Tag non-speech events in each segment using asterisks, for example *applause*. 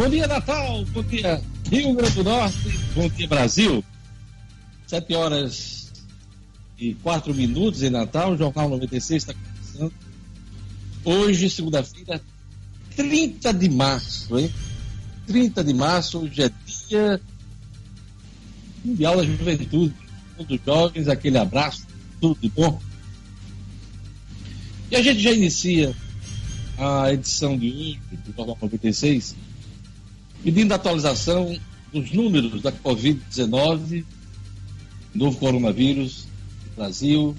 Bom dia, Natal. Bom dia, Rio Grande do Norte. Bom dia, Brasil. Sete horas e quatro minutos em Natal. O Jornal 96 está começando. Hoje, segunda-feira, 30 de março, hein? 30 de março, hoje é dia mundial da juventude. Todos os jovens, aquele abraço, tudo de bom. E a gente já inicia a edição de hoje do Jornal 96 pedindo atualização dos números da Covid-19, novo coronavírus no Brasil,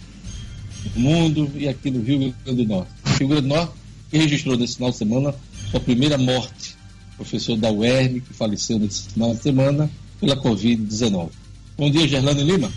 no mundo e aqui no Rio Grande do Norte. O Rio Grande do Norte que registrou nesse final de semana sua primeira morte, professor da UERN, que faleceu nesse final de semana pela Covid-19. Bom dia, Gerlane Lima.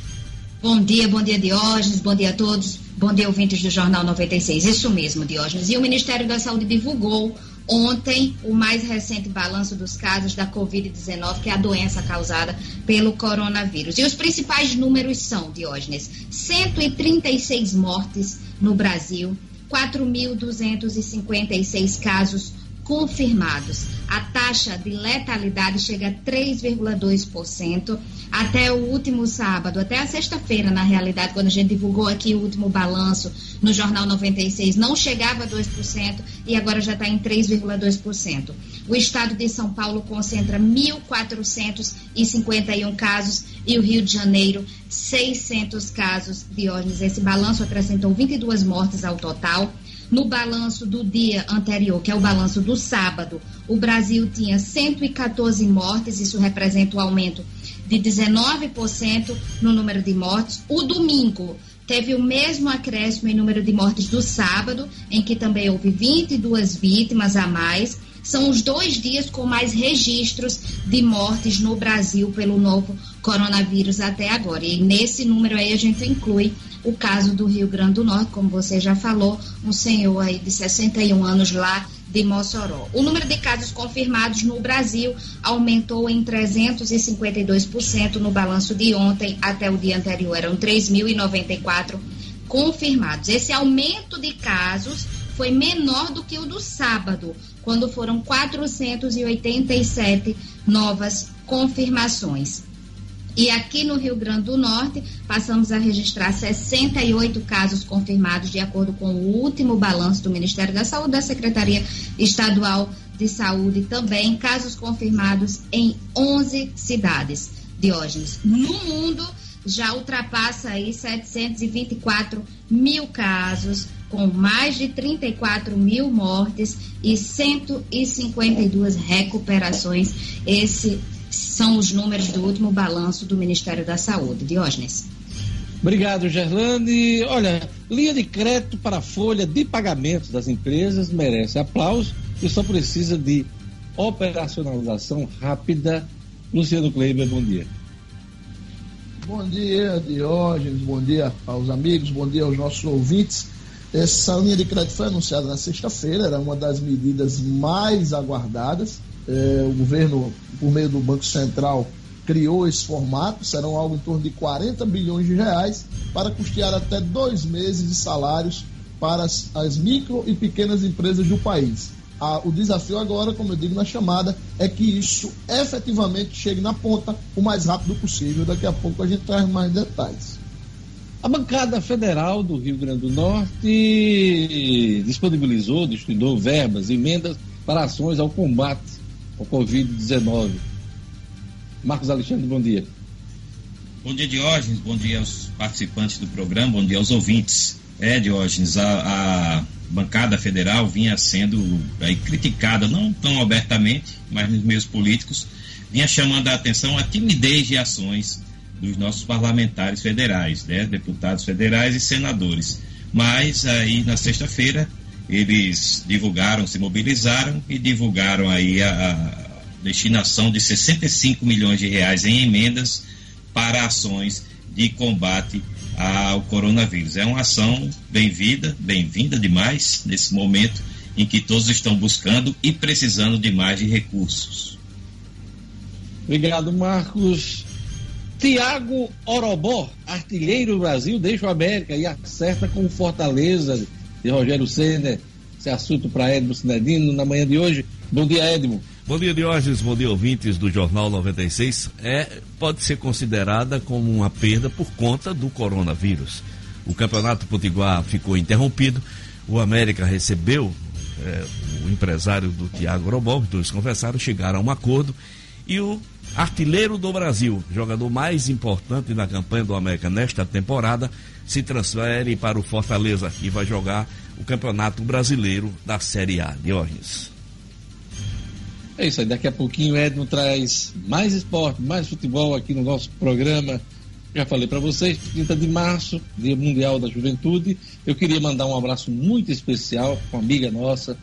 Bom dia, bom dia, Diógenes, bom dia a todos, bom dia, ouvintes do Jornal 96. Isso mesmo, Diógenes. E o Ministério da Saúde divulgou ontem o mais recente balanço dos casos da Covid-19, que é a doença causada pelo coronavírus. E os principais números são, Diógenes, 136 mortes no Brasil, 4.256 casos confirmados. A taxa de letalidade chega a 3,2% até o último sábado, até a sexta-feira, na realidade, quando a gente divulgou aqui o último balanço no Jornal 96, não chegava a 2% e agora já está em 3,2%. O estado de São Paulo concentra 1.451 casos e o Rio de Janeiro 600 casos. Diógenes, esse balanço acrescentou 22 mortes ao total. No balanço do dia anterior, que é o balanço do sábado, o Brasil tinha 114 mortes, isso representa o um aumento de 19% no número de mortes. O domingo teve o mesmo acréscimo em número de mortes do sábado, em que também houve 22 vítimas a mais. São os dois dias com mais registros de mortes no Brasil pelo novo coronavírus até agora. E nesse número aí a gente inclui o caso do Rio Grande do Norte, como você já falou, um senhor aí de 61 anos lá de Mossoró. O número de casos confirmados no Brasil aumentou em 352% no balanço de ontem até o dia anterior, eram 3.094 confirmados. Esse aumento de casos foi menor do que o do sábado, quando foram 487 novas confirmações. E aqui no Rio Grande do Norte, passamos a registrar 68 casos confirmados, de acordo com o último balanço do Ministério da Saúde, da Secretaria Estadual de Saúde, também casos confirmados em 11 cidades. Diógenes, no mundo já ultrapassa aí 724 mil casos, com mais de 34 mil mortes e 152 recuperações. Esse são os números do último balanço do Ministério da Saúde. Diógenes. Obrigado, Gerlane. Olha, linha de crédito para a folha de pagamentos das empresas merece aplauso e só precisa de operacionalização rápida. Luciano Kleiber, bom dia. Bom dia, Diógenes, bom dia aos amigos, bom dia aos nossos ouvintes. Essa linha de crédito foi anunciada na sexta-feira, era uma das medidas mais aguardadas é, o governo, por meio do Banco Central, criou esse formato, serão algo em torno de 40 bilhões de reais para custear até dois meses de salários para as, as micro e pequenas empresas do país. o desafio agora, como eu digo na chamada, é que isso efetivamente chegue na ponta o mais rápido possível. Daqui a pouco a gente traz mais detalhes. A bancada federal do Rio Grande do Norte disponibilizou, destinou verbas, emendas para ações ao combate o Covid-19. Marcos Alexandre, bom dia. Bom dia, Diógenes. Bom dia aos participantes do programa, bom dia aos ouvintes. É, Diógenes, a, a bancada federal vinha sendo aí, criticada, não tão abertamente, mas nos meios políticos, vinha chamando a atenção a timidez de ações dos nossos parlamentares federais, né, deputados federais e senadores. Mas aí na sexta-feira eles divulgaram, se mobilizaram e divulgaram aí a, a destinação de 65 milhões de reais em emendas para ações de combate ao coronavírus. É uma ação bem-vinda, bem-vinda demais nesse momento em que todos estão buscando e precisando de mais de recursos. Obrigado, Marcos. Tiago Orobó, artilheiro do Brasil, deixa o América e acerta com Fortaleza de Rogério Senna. Esse assunto para Edmo Sinedino na manhã de hoje. Bom dia, Edmo. Bom dia, Diógenes. Bom dia, ouvintes do Jornal 96. É, pode ser considerada como uma perda por conta do coronavírus. O Campeonato Potiguar ficou interrompido. O América recebeu é, o empresário do Thiago Robol, os dois conversaram, chegaram a um acordo. E o artilheiro do Brasil, jogador mais importante na campanha do América nesta temporada, se transfere para o Fortaleza e vai jogar o Campeonato Brasileiro da Série A. Diógenes. É isso aí, daqui a pouquinho o Edno traz mais esporte, mais futebol aqui no nosso programa. Já falei para vocês, 30 de março, Dia Mundial da Juventude. Eu queria mandar um abraço muito especial com uma amiga nossa,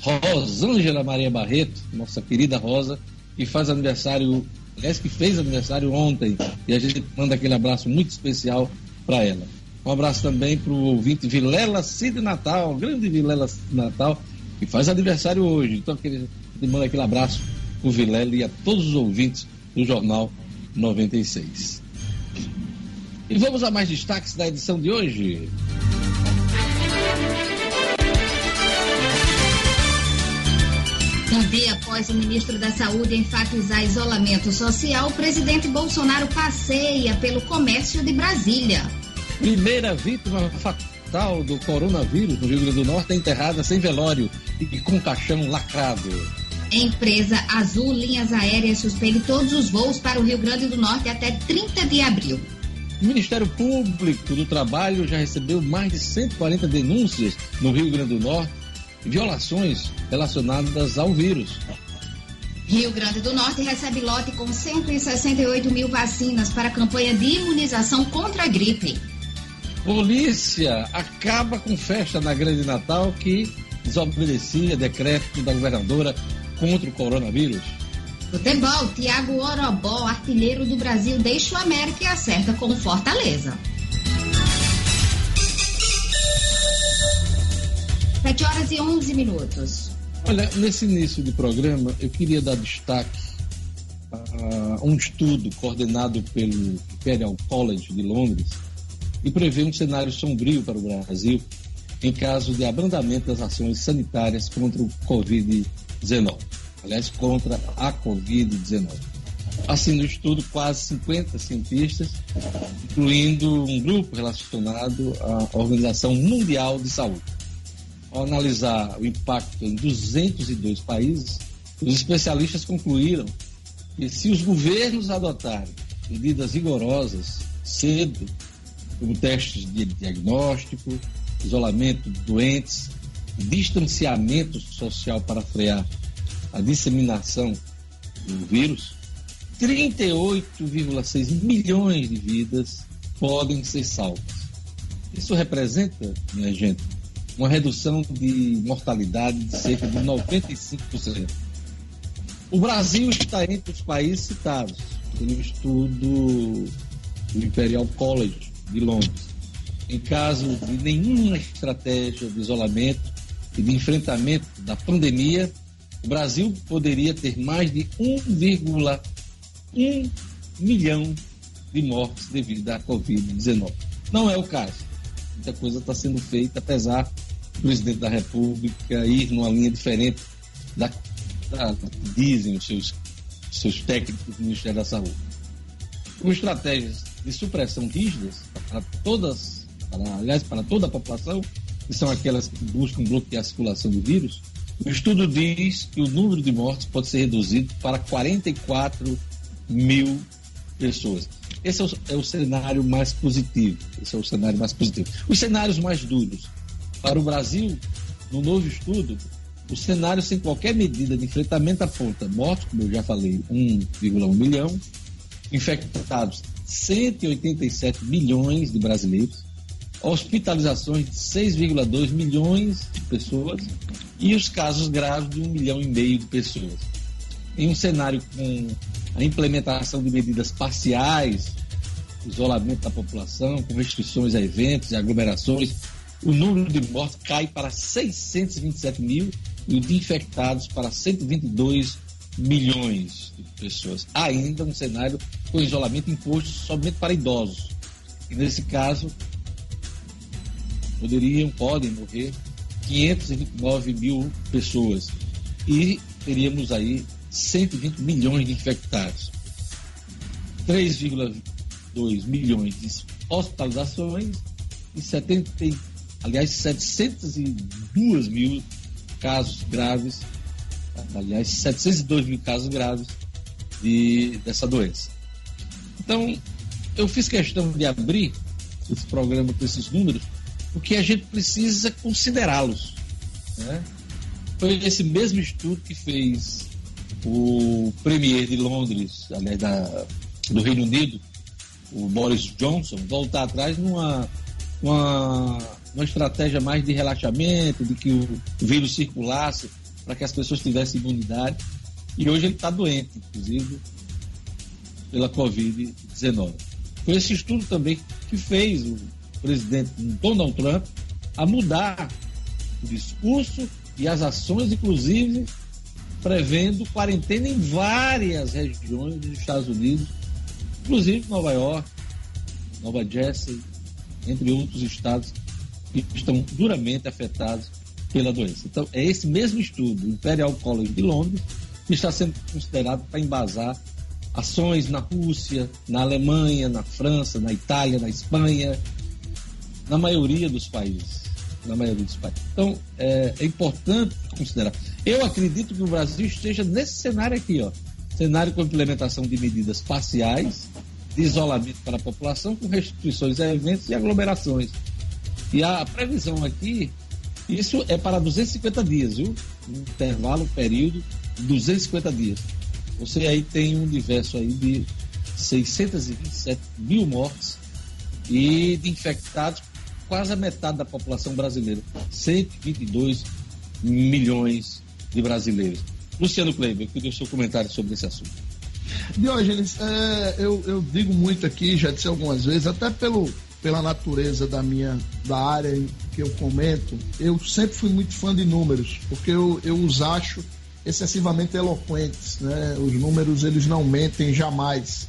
Rosângela Maria Barreto, nossa querida Rosa, que faz aniversário, aliás, que fez aniversário ontem. E a gente manda aquele abraço muito especial para ela. Um abraço também para o ouvinte Vilela Cid Natal, grande Vilela Cid Natal, que faz aniversário hoje. Então, aquele manda aquele abraço para o Vilela e a todos os ouvintes do Jornal 96. E vamos a mais destaques da edição de hoje. Um dia após o ministro da Saúde enfatizar isolamento social, o presidente Bolsonaro passeia pelo comércio de Brasília. Primeira vítima fatal do coronavírus no Rio Grande do Norte é enterrada sem velório e com caixão lacrado. Empresa Azul Linhas Aéreas suspende todos os voos para o Rio Grande do Norte até 30 de abril. O Ministério Público do Trabalho já recebeu mais de 140 denúncias no Rio Grande do Norte, violações relacionadas ao vírus. Rio Grande do Norte recebe lote com 168 mil vacinas para a campanha de imunização contra a gripe. Polícia acaba com festa na Grande Natal que desobedecia decreto da governadora contra o coronavírus? Futebol, Thiago Orobó, artilheiro do Brasil, deixa o América e acerta com o Fortaleza. 7 horas e 11 minutos. Olha, nesse início de programa, eu queria dar destaque a um estudo coordenado pelo Imperial College de Londres e prevê um cenário sombrio para o Brasil em caso de abrandamento das ações sanitárias contra o Covid-19 aliás, contra a Covid-19. Assim, no estudo, quase 50 cientistas, incluindo um grupo relacionado à Organização Mundial de Saúde. Ao analisar o impacto em 202 países, os especialistas concluíram que se os governos adotarem medidas rigorosas cedo, como testes de diagnóstico, isolamento de doentes, distanciamento social para frear a disseminação do vírus, 38,6 milhões de vidas podem ser salvas. Isso representa, minha gente, uma redução de mortalidade de cerca de 95%. O Brasil está entre os países citados pelo estudo do Imperial College de Londres. Em caso de nenhuma estratégia de isolamento e de enfrentamento da pandemia, o Brasil poderia ter mais de 1,1 milhão de mortes devido à Covid-19. Não é o caso. Muita coisa está sendo feita, apesar do presidente da República ir numa linha diferente da, que dizem os seus, seus técnicos do Ministério da Saúde. Com estratégias de supressão rígidas para todas, para, aliás, para toda a população, que são aquelas que buscam bloquear a circulação do vírus, o estudo diz que o número de mortes pode ser reduzido para 44 mil pessoas. Esse é o, é o, cenário mais positivo. Esse é o cenário mais positivo. Os cenários mais duros. Para o Brasil, no novo estudo, o cenário sem qualquer medida de enfrentamento aponta mortos, como eu já falei, 1,1 milhão, infectados 187 milhões de brasileiros, hospitalizações de 6,2 milhões de pessoas e os casos graves de um milhão e meio de pessoas. Em um cenário com a implementação de medidas parciais, isolamento da população, com restrições a eventos e aglomerações, o número de mortes cai para 627 mil e o de infectados para 122 milhões de pessoas. Ainda um cenário com isolamento imposto somente para idosos. E nesse caso, poderiam, podem morrer 529 mil pessoas. E teríamos aí 120 milhões de infectados, 3,2 milhões de hospitalizações e 70, aliás, 702 mil casos graves, aliás, 702 mil casos graves de, dessa doença. Então, eu fiz questão de abrir esse programa com esses números, porque a gente precisa considerá-los. Né? Foi esse mesmo estudo que fez o premier de Londres, aliás, da, do Reino Unido, o Boris Johnson, voltar atrás numa uma, uma estratégia mais de relaxamento, de que o vírus circulasse para que as pessoas tivessem imunidade. E hoje ele está doente, inclusive, pela Covid-19. Foi esse estudo também que fez o presidente Donald Trump a mudar o discurso e as ações, inclusive prevendo quarentena em várias regiões dos Estados Unidos, inclusive Nova York, Nova Jersey, entre outros estados que estão duramente afetados pela doença. Então, é esse mesmo estudo, Imperial College de Londres, que está sendo considerado para embasar ações na Rússia, na Alemanha, na França, na Itália, na Espanha, na maioria dos países. Na maioria dos países. Então, é, é importante considerar. Eu acredito que o Brasil esteja nesse cenário aqui, ó. Cenário com implementação de medidas parciais, de isolamento para a população, com restrições a eventos e aglomerações. E a previsão aqui, isso é para 250 dias, viu? Um intervalo, um período de 250 dias. Você aí tem um universo aí de 627 mil mortes e de infectados, quase a metade da população brasileira, 122 milhões de brasileiros. Luciano Kleiber, queria o seu comentário sobre esse assunto. Diógenes, é, eu, eu digo muito aqui, já disse algumas vezes, até pelo, pela natureza da minha da área que eu comento, eu sempre fui muito fã de números, porque eu, eu os acho excessivamente eloquentes, né? Os números eles não mentem jamais.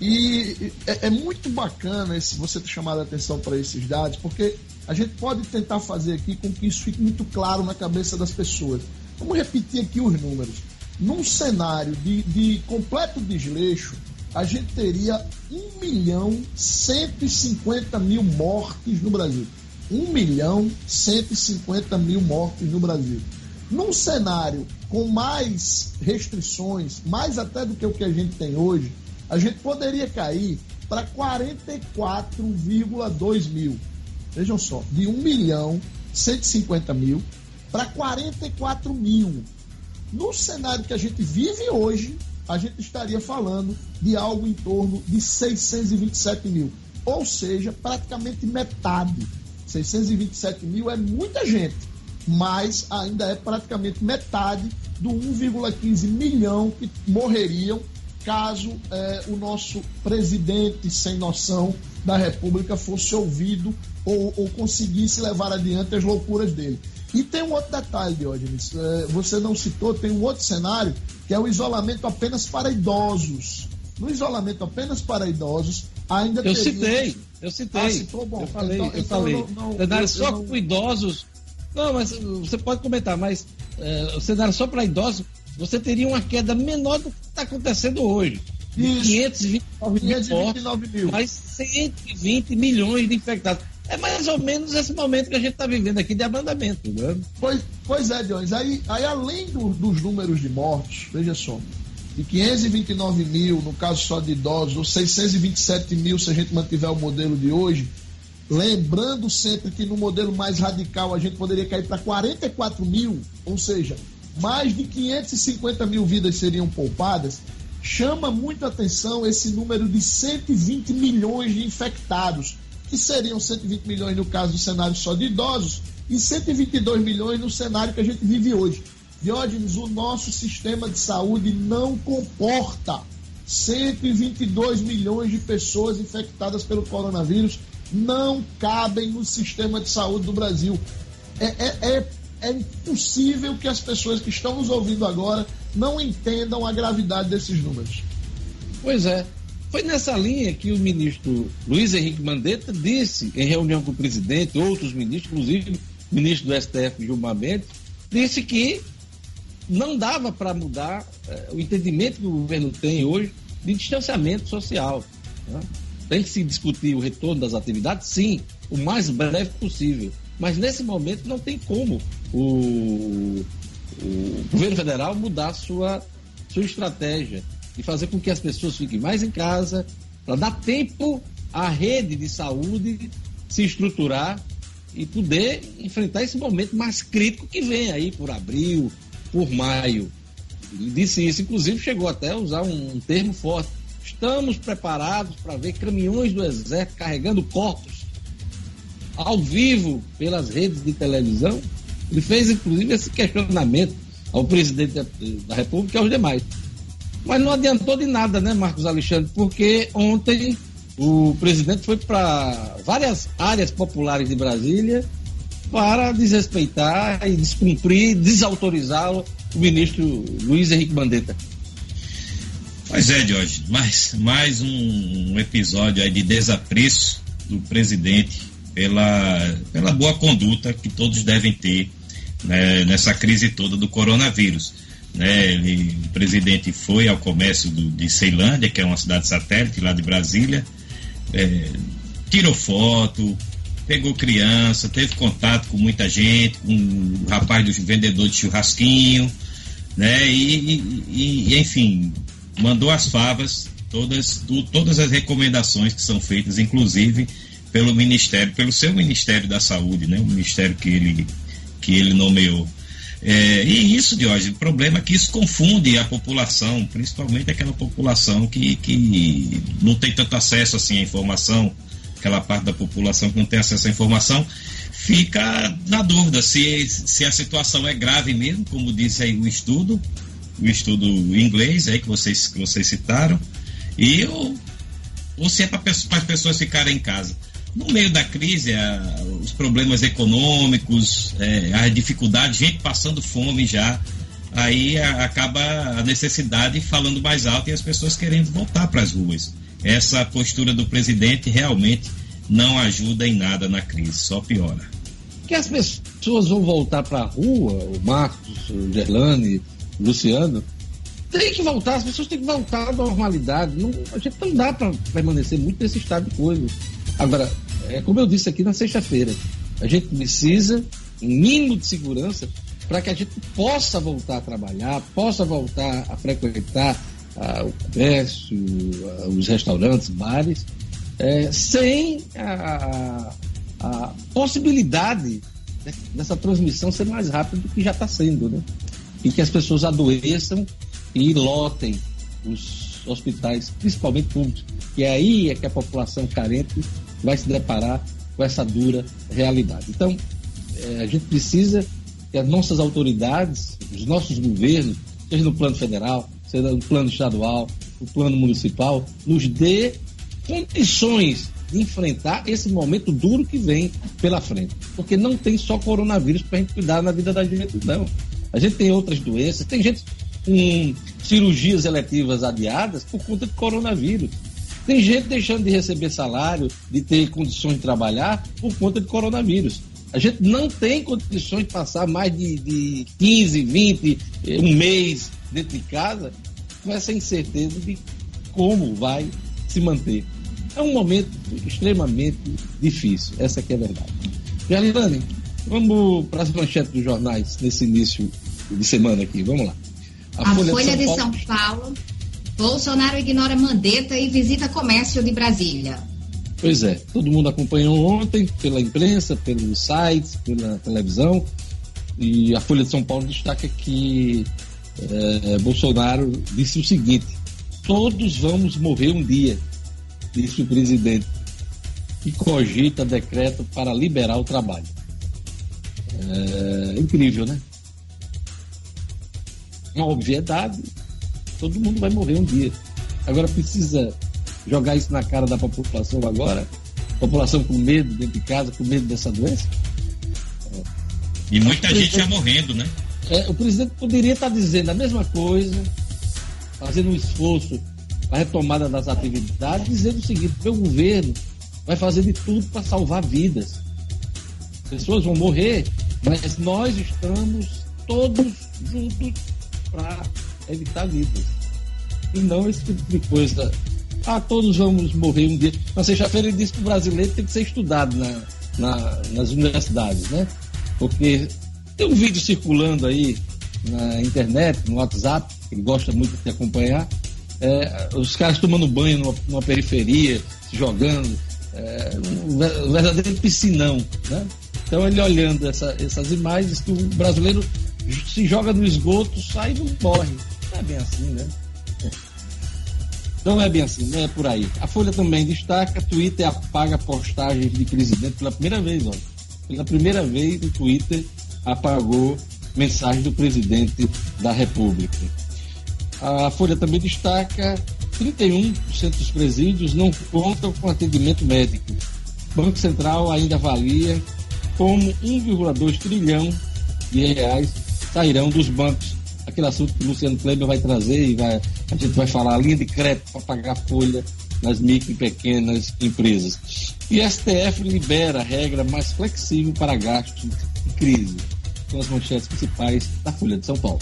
E é, é muito bacana esse, você ter chamado a atenção para esses dados, porque a gente pode tentar fazer aqui com que isso fique muito claro na cabeça das pessoas. Vamos repetir aqui os números. Num cenário de, de completo desleixo, a gente teria 1 milhão 150 mil mortes no Brasil. 1 milhão 150 mil mortes no Brasil. Num cenário com mais restrições, mais até do que o que a gente tem hoje, a gente poderia cair para 44,2 mil. Vejam só, de 1 milhão 150 mil para 44 mil. No cenário que a gente vive hoje, a gente estaria falando de algo em torno de 627 mil. Ou seja, praticamente metade. 627 mil é muita gente, mas ainda é praticamente metade do 1,15 milhão que morreriam caso é, o nosso presidente sem noção da República fosse ouvido ou, ou, conseguisse levar adiante as loucuras dele. E tem um outro detalhe, Diógenes, é, você não citou, tem um outro cenário que é o isolamento apenas para idosos. No isolamento apenas para idosos, ainda Eu citei, eu citei. Ah, citou, bom. Eu falei, então, eu então falei. Não, não, cenário só não... com idosos. Não, mas você pode comentar, mas é, o cenário só para idosos você teria uma queda menor do que está acontecendo hoje. Isso. 529, 529 mil, mil. Mais 120 milhões de infectados. É mais ou menos esse momento que a gente está vivendo aqui de abrandamento. Né? Pois, pois é, Jones. Aí, aí além do, dos números de mortes, veja só, de 529 mil, no caso só de idosos, ou 627 mil se a gente mantiver o modelo de hoje, lembrando sempre que no modelo mais radical a gente poderia cair para 44 mil, ou seja, mais de 550 mil vidas seriam poupadas, chama muito atenção esse número de 120 milhões de infectados, que seriam 120 milhões no caso do cenário só de idosos e 122 milhões no cenário que a gente vive hoje. Diógenes, o nosso sistema de saúde não comporta 122 milhões de pessoas infectadas pelo coronavírus, não cabem no sistema de saúde do Brasil. É, é, é é impossível que as pessoas que estão nos ouvindo agora não entendam a gravidade desses números. Pois é. Foi nessa linha que o ministro Luiz Henrique Mandetta disse, em reunião com o presidente, outros ministros, inclusive o ministro do STF, Gilmar Mendes, disse que não dava para mudar é, o entendimento que o governo tem hoje de distanciamento social. Né? Tem que se discutir o retorno das atividades, sim, o mais breve possível. Mas nesse momento não tem como o, o governo federal mudar sua, sua estratégia e fazer com que as pessoas fiquem mais em casa, para dar tempo à rede de saúde se estruturar e poder enfrentar esse momento mais crítico que vem aí por abril, por maio. Ele disse isso, inclusive chegou até a usar um, um termo forte. Estamos preparados para ver caminhões do Exército carregando corpos ao vivo pelas redes de televisão. Ele fez, inclusive, esse questionamento ao presidente da República e aos demais. Mas não adiantou de nada, né, Marcos Alexandre? Porque ontem o presidente foi para várias áreas populares de Brasília para desrespeitar e descumprir, desautorizar o ministro Luiz Henrique Mandetta. Pois é, Jorge, mais, mais um, episódio de desapreço do presidente pela, pela boa conduta que todos devem ter né, nessa crise toda do coronavírus. Né, ele, o presidente foi ao comércio do, de Ceilândia, que é uma cidade satélite lá de Brasília, é, tirou foto, pegou criança, teve contato com muita gente, com o rapaz do vendedor de churrasquinho, né? E, e, e enfim, mandou as favas, todas, todas as recomendações que são feitas, inclusive pelo Ministério, pelo seu Ministério da Saúde, né? O ministério que ele, que ele nomeou. É, e isso, Diógenes, o problema é que isso confunde a população, principalmente aquela população que, que não tem tanto acesso assim, à informação, aquela parte da população que não tem acesso à informação, fica na dúvida se, se a situação é grave mesmo, como disse aí o estudo, o estudo inglês aí que vocês, que vocês citaram, e ou, ou se é para as pessoas ficarem em casa no meio da crise, a, os problemas econômicos, é, a dificuldade, gente passando fome já, aí a, acaba a necessidade falando mais alto e as pessoas querendo voltar para as ruas. Essa postura do presidente realmente não ajuda em nada na crise, só piora. Que as pessoas vão voltar para a rua, o Marcos, o Gerlane, o Luciano, tem que voltar, as pessoas têm que voltar à normalidade. Não, a gente não dá para permanecer muito nesse estado de coisas. Agora, é como eu disse aqui na sexta-feira, a gente precisa um mínimo de segurança para que a gente possa voltar a trabalhar, possa voltar a frequentar ah, o comércio, ah, os restaurantes, bares, é, sem a, a, possibilidade dessa transmissão ser mais rápida do que já está sendo, né? E que as pessoas adoeçam e lotem os hospitais, principalmente públicos. E aí é que a população carente vai se deparar com essa dura realidade. Então, é, a gente precisa que as nossas autoridades, os nossos governos, seja no plano federal, seja no plano estadual, no plano municipal, nos dê condições de enfrentar esse momento duro que vem pela frente. Porque não tem só coronavírus para a gente cuidar na vida da gente, não. A gente tem outras doenças, tem gente com cirurgias eletivas adiadas por conta de coronavírus. Tem gente deixando de receber salário, de ter condições de trabalhar por conta de coronavírus. A gente não tem condições de passar mais de, de 15, 20, um mês dentro de casa com essa incerteza de como vai se manter. É um momento extremamente difícil, essa aqui é a verdade. Jarlane, vamos para as manchetes dos jornais nesse início de semana aqui, vamos lá. A, a Folha, Folha, de São, de Paulo, São Paulo Bolsonaro ignora Mandetta e visita comércio de Brasília. Pois é, todo mundo acompanhou ontem pela imprensa, pelos sites, pela televisão. E a Folha de São Paulo destaca que é, Bolsonaro disse o seguinte: todos vamos morrer um dia, disse o presidente, e cogita decreto para liberar o trabalho. É incrível, né? Uma obviedade, Todo mundo vai morrer um dia. Agora precisa jogar isso na cara da população agora? População com medo dentro de casa, com medo dessa doença? E muita gente já morrendo, né? É, o presidente poderia estar dizendo a mesma coisa, fazendo um esforço para a retomada das atividades, dizendo o seguinte: meu governo vai fazer de tudo para salvar vidas. Pessoas vão morrer, mas nós estamos todos juntos para evitar vidas. E não esse tipo de coisa. Ah, todos vamos morrer um dia. Na sexta-feira ele disse que o brasileiro tem que ser estudado na, na, nas universidades, né? Porque tem um vídeo circulando aí na internet, no WhatsApp, ele gosta muito de acompanhar, é, os caras tomando banho numa, numa periferia, se jogando, é, um verdadeiro piscinão, né? Então ele olhando essa, essas imagens que o brasileiro se joga no esgoto, sai e não morre. Não é bem assim, né? Não é bem assim, não é por aí. A Folha também destaca, Twitter apaga postagens de presidente pela primeira vez, olha. Pela primeira vez o Twitter apagou mensagem do presidente da República. A Folha também destaca 31% dos presídios não contam com atendimento médico. O Banco Central ainda avalia como 1,2 trilhão de reais sairão dos bancos. Aquele assunto que o Luciano Kleber vai trazer e vai, a gente vai falar a linha de crédito para pagar folha nas micro e pequenas empresas. E STF libera regra mais flexível para gastos de crise. São as manchetes principais da Folha de São Paulo.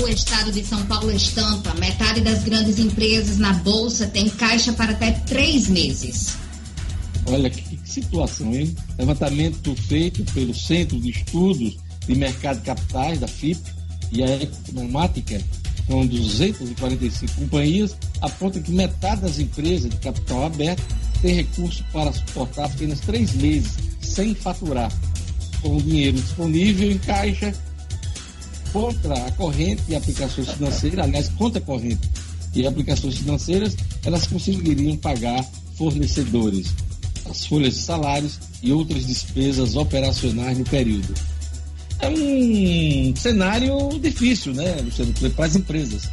O estado de São Paulo estampa: metade das grandes empresas na Bolsa tem caixa para até três meses. Olha que situação, hein? Levantamento feito pelo Centro de Estudos de Mercado de Capitais, da FIP, e a Economática, com 245 companhias, aponta que metade das empresas de capital aberto tem recurso para suportar apenas três meses sem faturar, com o dinheiro disponível em caixa contra a corrente e aplicações financeiras, aliás, contra a corrente e aplicações financeiras, elas conseguiriam pagar fornecedores, as folhas de salários e outras despesas operacionais no período. É um cenário difícil, né, Luciano, para as empresas.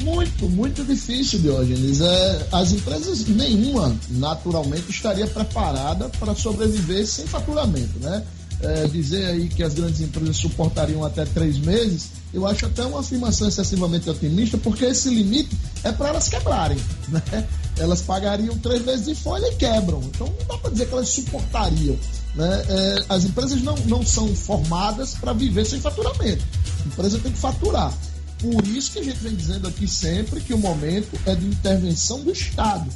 Muito, muito difícil, Diógenes. É, as empresas, nenhuma, naturalmente, estaria preparada para sobreviver sem faturamento, né? é, dizer aí que as grandes empresas suportariam até três meses, eu acho até uma afirmação excessivamente otimista, porque esse limite é para elas quebrarem. Né? Elas pagariam três meses de folha e quebram. Então não dá para dizer que elas suportariam. Né? É, as empresas não, não são formadas para viver sem faturamento. A empresa tem que faturar. Por isso que a gente vem dizendo aqui sempre que o momento é de intervenção do Estado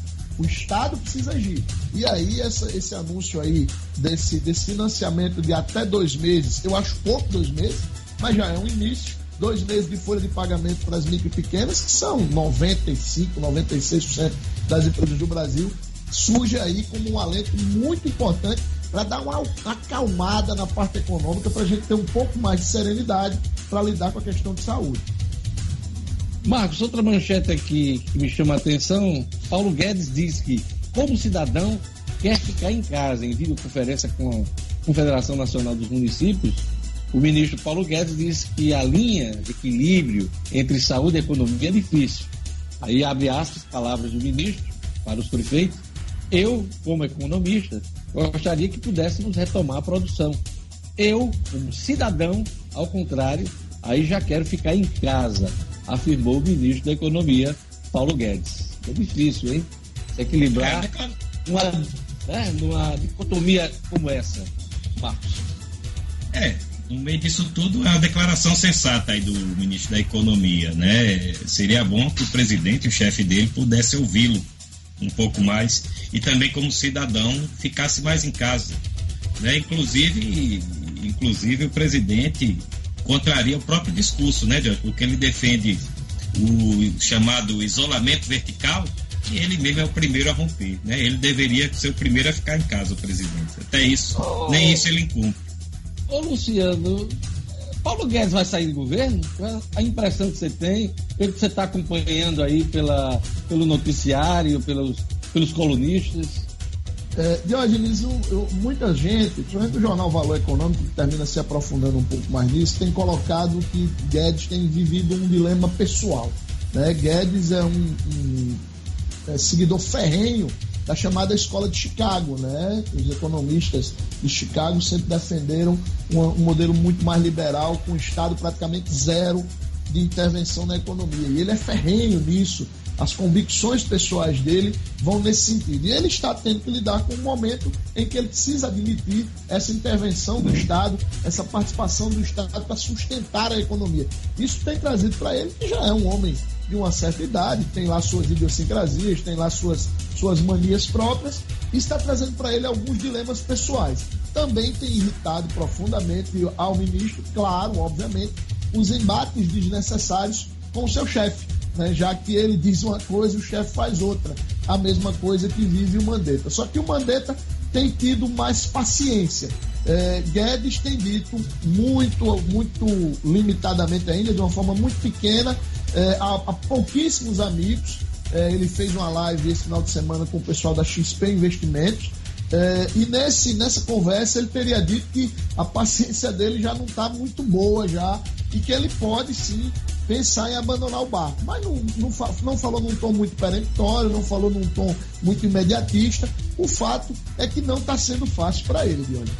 o Estado precisa agir. E aí, essa, esse anúncio aí desse, desse financiamento de até dois meses, eu acho pouco dois meses, mas já é um início. Dois meses de folha de pagamento para as micro e pequenas, que são 95, 96% das empresas do Brasil, surge aí como um alento muito importante para dar uma acalmada na parte econômica, para a gente ter um pouco mais de serenidade para lidar com a questão de saúde. Marcos, outra manchete aqui que me chama a atenção: Paulo Guedes diz que, como cidadão, quer ficar em casa. Em videoconferência com a Confederação Nacional dos Municípios, o ministro Paulo Guedes disse que a linha de equilíbrio entre saúde e economia é difícil. Aí abre aspas, palavras do ministro para os prefeitos. Eu, como economista, gostaria que pudéssemos retomar a produção. Eu, como cidadão, ao contrário, aí já quero ficar em casa afirmou o ministro da Economia, Paulo Guedes. É difícil, hein? Se equilibrar é, uma, né, numa dicotomia como essa, Marcos. É, no meio disso tudo, é uma declaração sensata aí do ministro da Economia, né? Seria bom que o presidente, o chefe dele, pudesse ouvi-lo um pouco mais e também como cidadão ficasse mais em casa, né? Inclusive, inclusive o presidente contraria o próprio discurso, né, Jorge? Porque ele defende o chamado isolamento vertical e ele mesmo é o primeiro a romper, né? Ele deveria ser o primeiro a ficar em casa, o presidente. Até isso, oh, nem isso ele cumpre. Ô, Luciano, Paulo Guedes vai sair do governo? A impressão que você tem, pelo que você está acompanhando aí pela, pelo noticiário, pelos, pelos colunistas? É, Diogenes, eu, eu, muita gente, principalmente o jornal Valor Econômico, que termina se aprofundando um pouco mais nisso, tem colocado que Guedes tem vivido um dilema pessoal. Né? Guedes é um, um é, seguidor ferrenho da chamada Escola de Chicago. Né? Os economistas de Chicago sempre defenderam um, um modelo muito mais liberal, com o Estado praticamente zero de intervenção na economia. E ele é ferrenho nisso as convicções pessoais dele vão nesse sentido. E ele está tendo que lidar com um momento em que ele precisa admitir essa intervenção do Estado, essa participação do Estado para sustentar a economia. Isso tem trazido para ele, que já é um homem de uma certa idade, tem lá suas idiosincrasias, tem lá suas, suas manias próprias, e está trazendo para ele alguns dilemas pessoais. Também tem irritado profundamente ao ministro, claro, obviamente, os embates desnecessários com o seu chefe né? já que ele diz uma coisa e o chefe faz outra. A mesma coisa que vive o Mandetta. Só que o Mandetta tem tido mais paciência. É, Guedes tem dito muito, muito limitadamente ainda, de uma forma muito pequena, é, a, a, pouquíssimos amigos. É, ele fez uma live esse final de semana com o pessoal da XP Investimentos. É, e nesse, nessa conversa ele teria dito que a paciência dele já não está muito boa já e que ele pode sim pensar em abandonar o barco. Mas não, não, não falou num tom muito peremptório, não falou num tom muito imediatista. O fato é que não está sendo fácil para ele, Dione.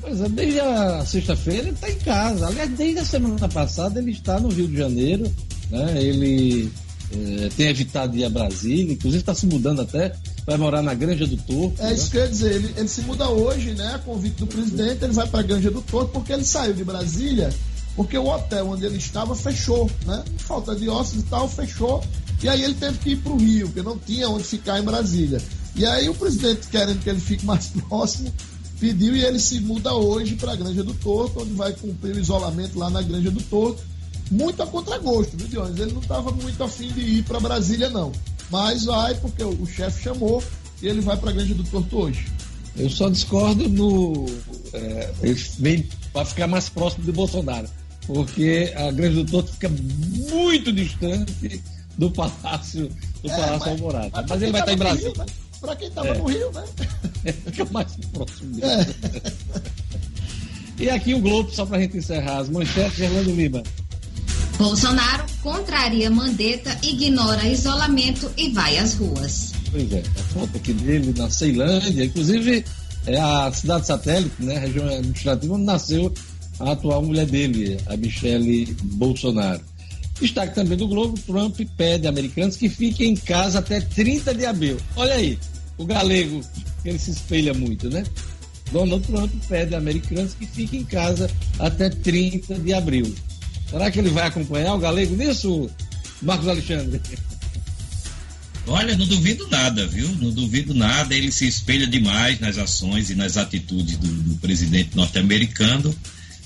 Pois é, desde a sexta-feira ele está em casa. Aliás, desde a semana passada ele está no Rio de Janeiro. Né? Ele é, tem evitado ir a Brasília, inclusive está se mudando até, vai morar na Granja do Torto. É né? isso que eu ia dizer, ele, ele se muda hoje, né? A convite do presidente, ele vai para a Granja do Torto porque ele saiu de Brasília porque o hotel onde ele estava fechou, né? Falta de ossos e tal, fechou. E aí ele teve que ir para o Rio, porque não tinha onde ficar em Brasília. E aí o presidente, querendo que ele fique mais *laughs* próximo, pediu e ele se muda hoje para a Granja do Torto, onde vai cumprir o isolamento lá na Granja do Torto. Muito a contragosto, viu, Dionis? Ele não estava muito afim de ir para Brasília, não. Mas vai, porque o, o chefe chamou e ele vai para a Granja do Torto hoje. Eu só discordo no. É, ele vem para ficar mais próximo do Bolsonaro porque a Grande do Torto fica muito distante do Palácio, do é, Palácio mas, Alvorada. Mas, mas ele vai estar em Brasília. Né? Para quem estava é. no Rio, né? *laughs* fica mais próximo dele. É. E aqui o Globo, só para a gente encerrar, as manchetes de Orlando Lima. Bolsonaro contraria Mandetta, ignora isolamento e vai às ruas. Pois é, a foto aqui dele na Ceilândia, inclusive é a cidade satélite, né, região administrativa, onde nasceu a atual mulher dele, a Michele Bolsonaro. Destaque também do Globo, Trump pede a americanos que fiquem em casa até 30 de abril. Olha aí, o galego, ele se espelha muito, né? Donald Trump pede a americanos que fiquem em casa até 30 de abril. Será que ele vai acompanhar o galego nisso, Marcos Alexandre? Olha, não duvido nada, viu? Não duvido nada. Ele se espelha demais nas ações e nas atitudes do, do presidente norte-americano.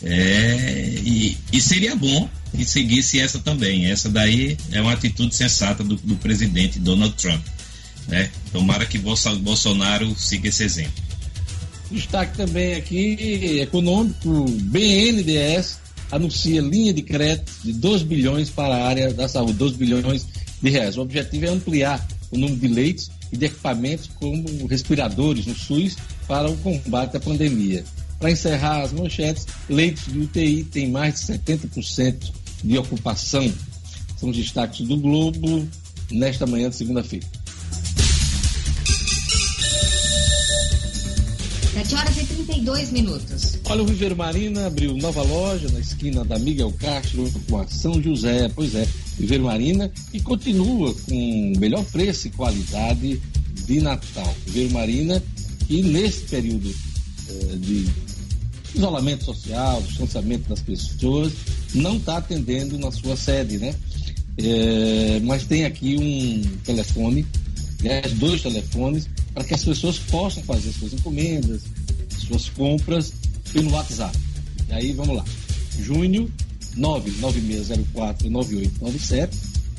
É, e, e, seria bom que seguisse essa também. Essa daí é uma atitude sensata do, do presidente Donald Trump. Né? Tomara que Bolsonaro siga esse exemplo. Destaque também aqui econômico: BNDES anuncia linha de crédito de 2 bilhões para a área da saúde, 2 bilhões de reais. O objetivo é ampliar o número de leitos e de equipamentos como respiradores no SUS para o combate à pandemia. Para encerrar as manchetes, leitos de UTI têm mais de 70% de ocupação. São os destaques do Globo nesta manhã de segunda-feira. 7 horas e 32 minutos. Olha, o Viveiro Marina abriu nova loja na esquina da Miguel Castro com a São José. Pois é, Viveiro Marina e continua com melhor preço e qualidade de Natal. Viveiro Marina que nesse período eh, de isolamento social, distanciamento das pessoas, não está atendendo na sua sede, né? É, mas tem aqui um telefone, aliás, dois telefones, para que as pessoas possam fazer suas encomendas, suas compras pelo WhatsApp. E aí, vamos lá. Júnior 996049897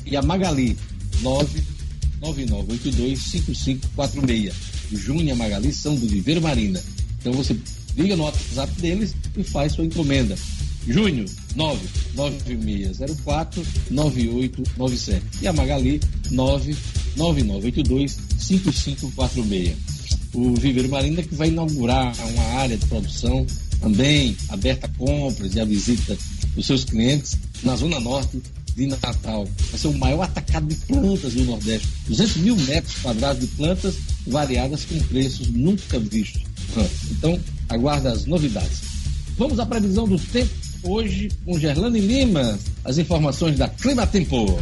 e a Magali 999825546. Júnior e a Magali são do Viveiro Marina. Então você liga no WhatsApp deles e faz sua encomenda. Júnior, 99604-9897. E a Magali, 99982-5546. O Viveiro Marina que vai inaugurar uma área de produção também aberta a compras e a visita dos seus clientes na Zona Norte de Natal. Vai ser o maior atacado de plantas do Nordeste. 200 mil metros quadrados de plantas variadas com preços nunca vistos. Então, aguarda as novidades. Vamos à previsão do tempo hoje com Gerlane Lima, as informações da Clima Tempo.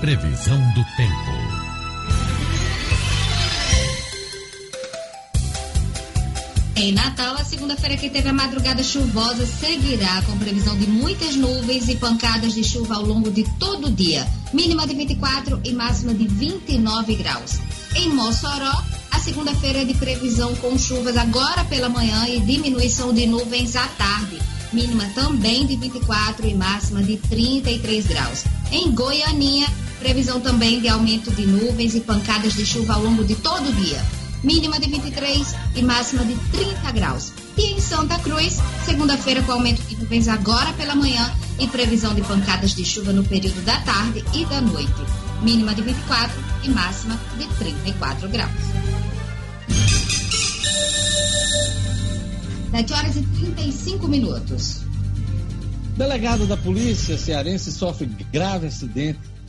Previsão do tempo. Em Natal, a segunda-feira que teve a madrugada chuvosa seguirá com previsão de muitas nuvens e pancadas de chuva ao longo de todo o dia. Mínima de 24 e máxima de 29 graus. Em Mossoró, a segunda-feira é de previsão com chuvas agora pela manhã e diminuição de nuvens à tarde. Mínima também de 24 e máxima de 33 graus. Em Goianinha, previsão também de aumento de nuvens e pancadas de chuva ao longo de todo o dia mínima de 23 e máxima de 30 graus. E em Santa Cruz, segunda-feira com aumento de nuvens agora pela manhã e previsão de pancadas de chuva no período da tarde e da noite. Mínima de 24 e máxima de 34 graus. 7 horas e 35 minutos. Delegado da polícia cearense sofre grave acidente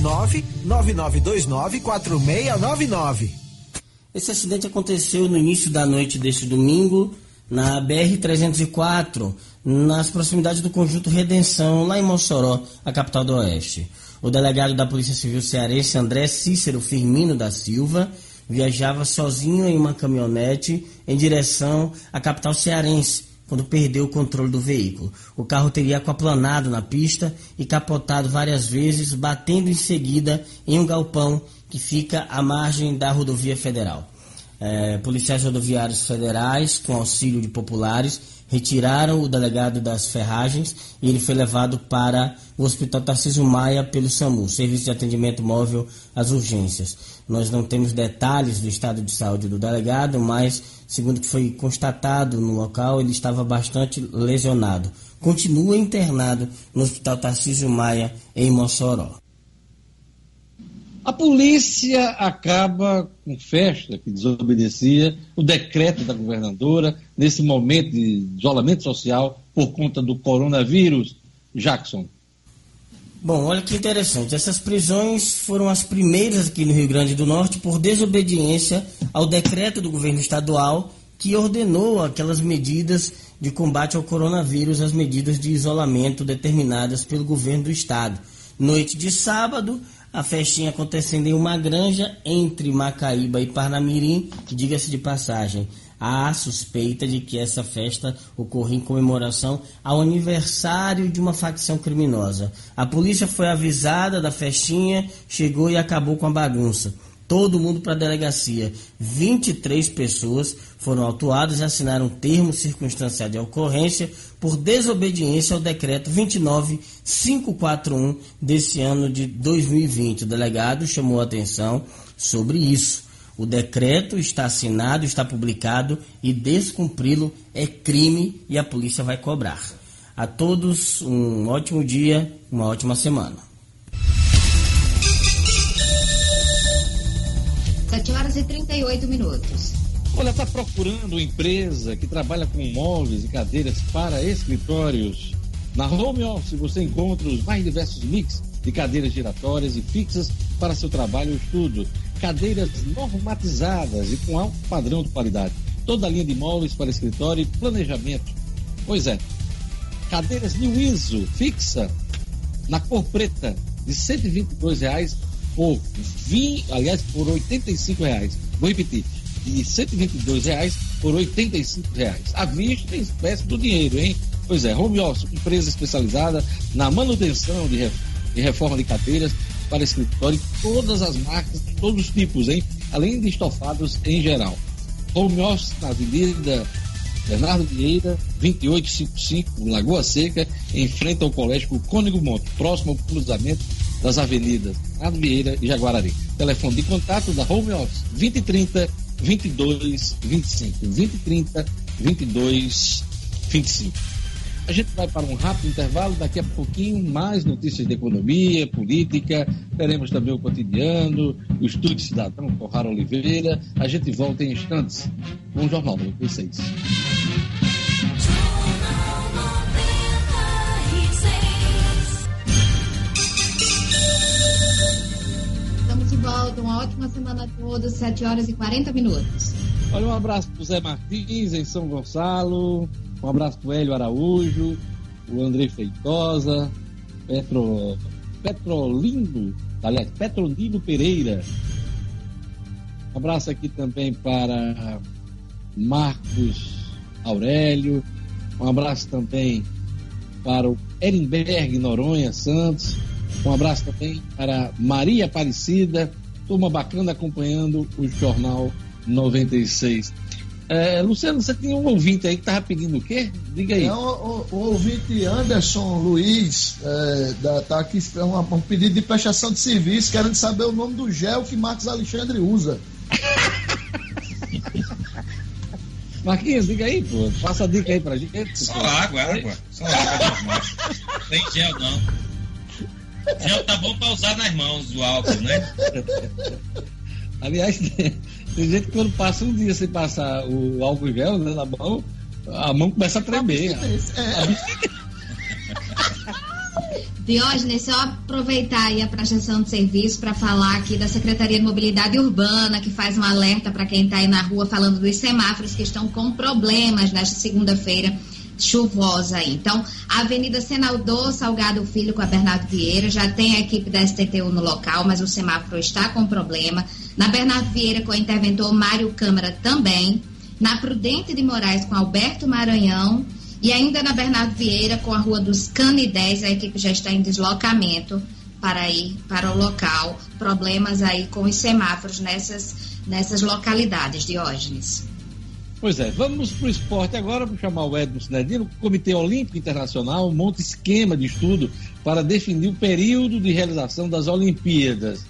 999294699. Esse acidente aconteceu no início da noite deste domingo, na BR-304, nas proximidades do conjunto Redenção, lá em Mossoró, a capital do Oeste. O delegado da Polícia Civil Cearense, André Cícero Firmino da Silva, viajava sozinho em uma caminhonete em direção à capital cearense, quando perdeu o controle do veículo. O carro teria aquaplanado na pista e capotado várias vezes, batendo em seguida em um galpão que fica à margem da rodovia federal. É, policiais rodoviários federais, com auxílio de populares, retiraram o delegado das ferragens e ele foi levado para o Hospital Tarcísio Maia pelo SAMU, Serviço de Atendimento Móvel às Urgências. Nós não temos detalhes do estado de saúde do delegado, mas, segundo que foi constatado no local, ele estava bastante lesionado. Continua internado no Hospital Tarcísio Maia, em Mossoró. A polícia acaba com festa que desobedecia o decreto da governadora nesse momento de isolamento social por conta do coronavírus. Jackson. Bom, olha que interessante. Essas prisões foram as primeiras aqui no Rio Grande do Norte por desobediência ao decreto do governo estadual que ordenou aquelas medidas de combate ao coronavírus, as medidas de isolamento determinadas pelo governo do estado. Noite de sábado, a festinha acontecendo em uma granja entre Macaíba e Parnamirim, diga-se de passagem, há suspeita de que essa festa ocorreu em comemoração ao aniversário de uma facção criminosa. A polícia foi avisada da festinha, chegou e acabou com a bagunça todo mundo para a delegacia. 23 pessoas foram autuadas e assinaram termo circunstancial de ocorrência por desobediência ao decreto 29541 desse ano de 2020. O delegado chamou a atenção sobre isso. O decreto está assinado, está publicado e descumpri-lo é crime e a polícia vai cobrar. A todos um ótimo dia, uma ótima semana. 7 horas e 38 minutos. Olha, está procurando empresa que trabalha com móveis e cadeiras para escritórios. Na Home Office você encontra os mais diversos mix de cadeiras giratórias e fixas para seu trabalho ou estudo. Cadeiras normatizadas e com alto padrão de qualidade. Toda a linha de móveis para escritório e planejamento. Pois é, cadeiras New ISO fixa na cor preta de 122 reais por 20, aliás, por 85 reais. Vou repetir, de 122 reais por 85 reais. À vista em espécie do dinheiro, hein? Pois é, Home Office, empresa especializada na manutenção de reforma de cadeiras para escritório, todas as marcas, todos os tipos, hein? Além de estofados em geral. Home Office na Avenida Bernardo Vieira, 2855, Lagoa Seca, em frente ao Colégio Cônigo Monte, próximo ao cruzamento das avenidas Bernardo Vieira e Jaguarari. Telefone de contato da Home Office 2030 22 25. 2030 22 25. A gente vai para um rápido intervalo, daqui a pouquinho mais notícias de economia, política, teremos também o cotidiano, o Estúdio Cidadão com Rara Oliveira. A gente volta em instantes com o Jornal 96. Estamos de volta, uma ótima semana a todos, 7 horas e 40 minutos. Olha, um abraço para o Zé Martins em São Gonçalo, um abraço para o Hélio Araújo, o André Feitosa, Petro, Petrolindo, aliás, Petrolino Pereira. Um abraço aqui também para Marcos Aurélio, um abraço também para o Ehrenberg Noronha Santos, um abraço também para Maria Aparecida, turma bacana acompanhando o Jornal 96. É, Luciano, você tem um ouvinte aí que estava pedindo o quê? Diga aí. É o, o, o ouvinte Anderson Luiz, é, da, tá aqui é um, um, pedido de prestação de serviço, querendo saber o nome do gel que Marcos Alexandre usa. *laughs* Marquinhos, diga aí, pô. Passa a dica aí pra gente. Só água, água. Só água. Tem gel não. Gel tá bom pra usar nas mãos do álcool, né? Aliás, tem gente que quando passa um dia sem passar o álcool gel né, na mão, a mão começa a tremer. É. *laughs* Diógenes, só aproveitar aí a prestação de serviço para falar aqui da Secretaria de Mobilidade Urbana, que faz um alerta para quem está aí na rua falando dos semáforos que estão com problemas nesta segunda-feira chuvosa aí. Então, a Avenida Senador Salgado Filho com a Bernardo Vieira, já tem a equipe da STTU no local, mas o semáforo está com problema. Na Bernardo Vieira com o interventor Mário Câmara também. Na Prudente de Moraes com Alberto Maranhão. E ainda na Bernardo Vieira com a Rua dos Canidés, a equipe já está em deslocamento para ir para o local. Problemas aí com os semáforos nessas, nessas localidades, Diógenes. Pois é, vamos para o esporte agora, vou chamar o Edmo Sinedino. O Comitê Olímpico Internacional monta esquema de estudo para definir o período de realização das Olimpíadas.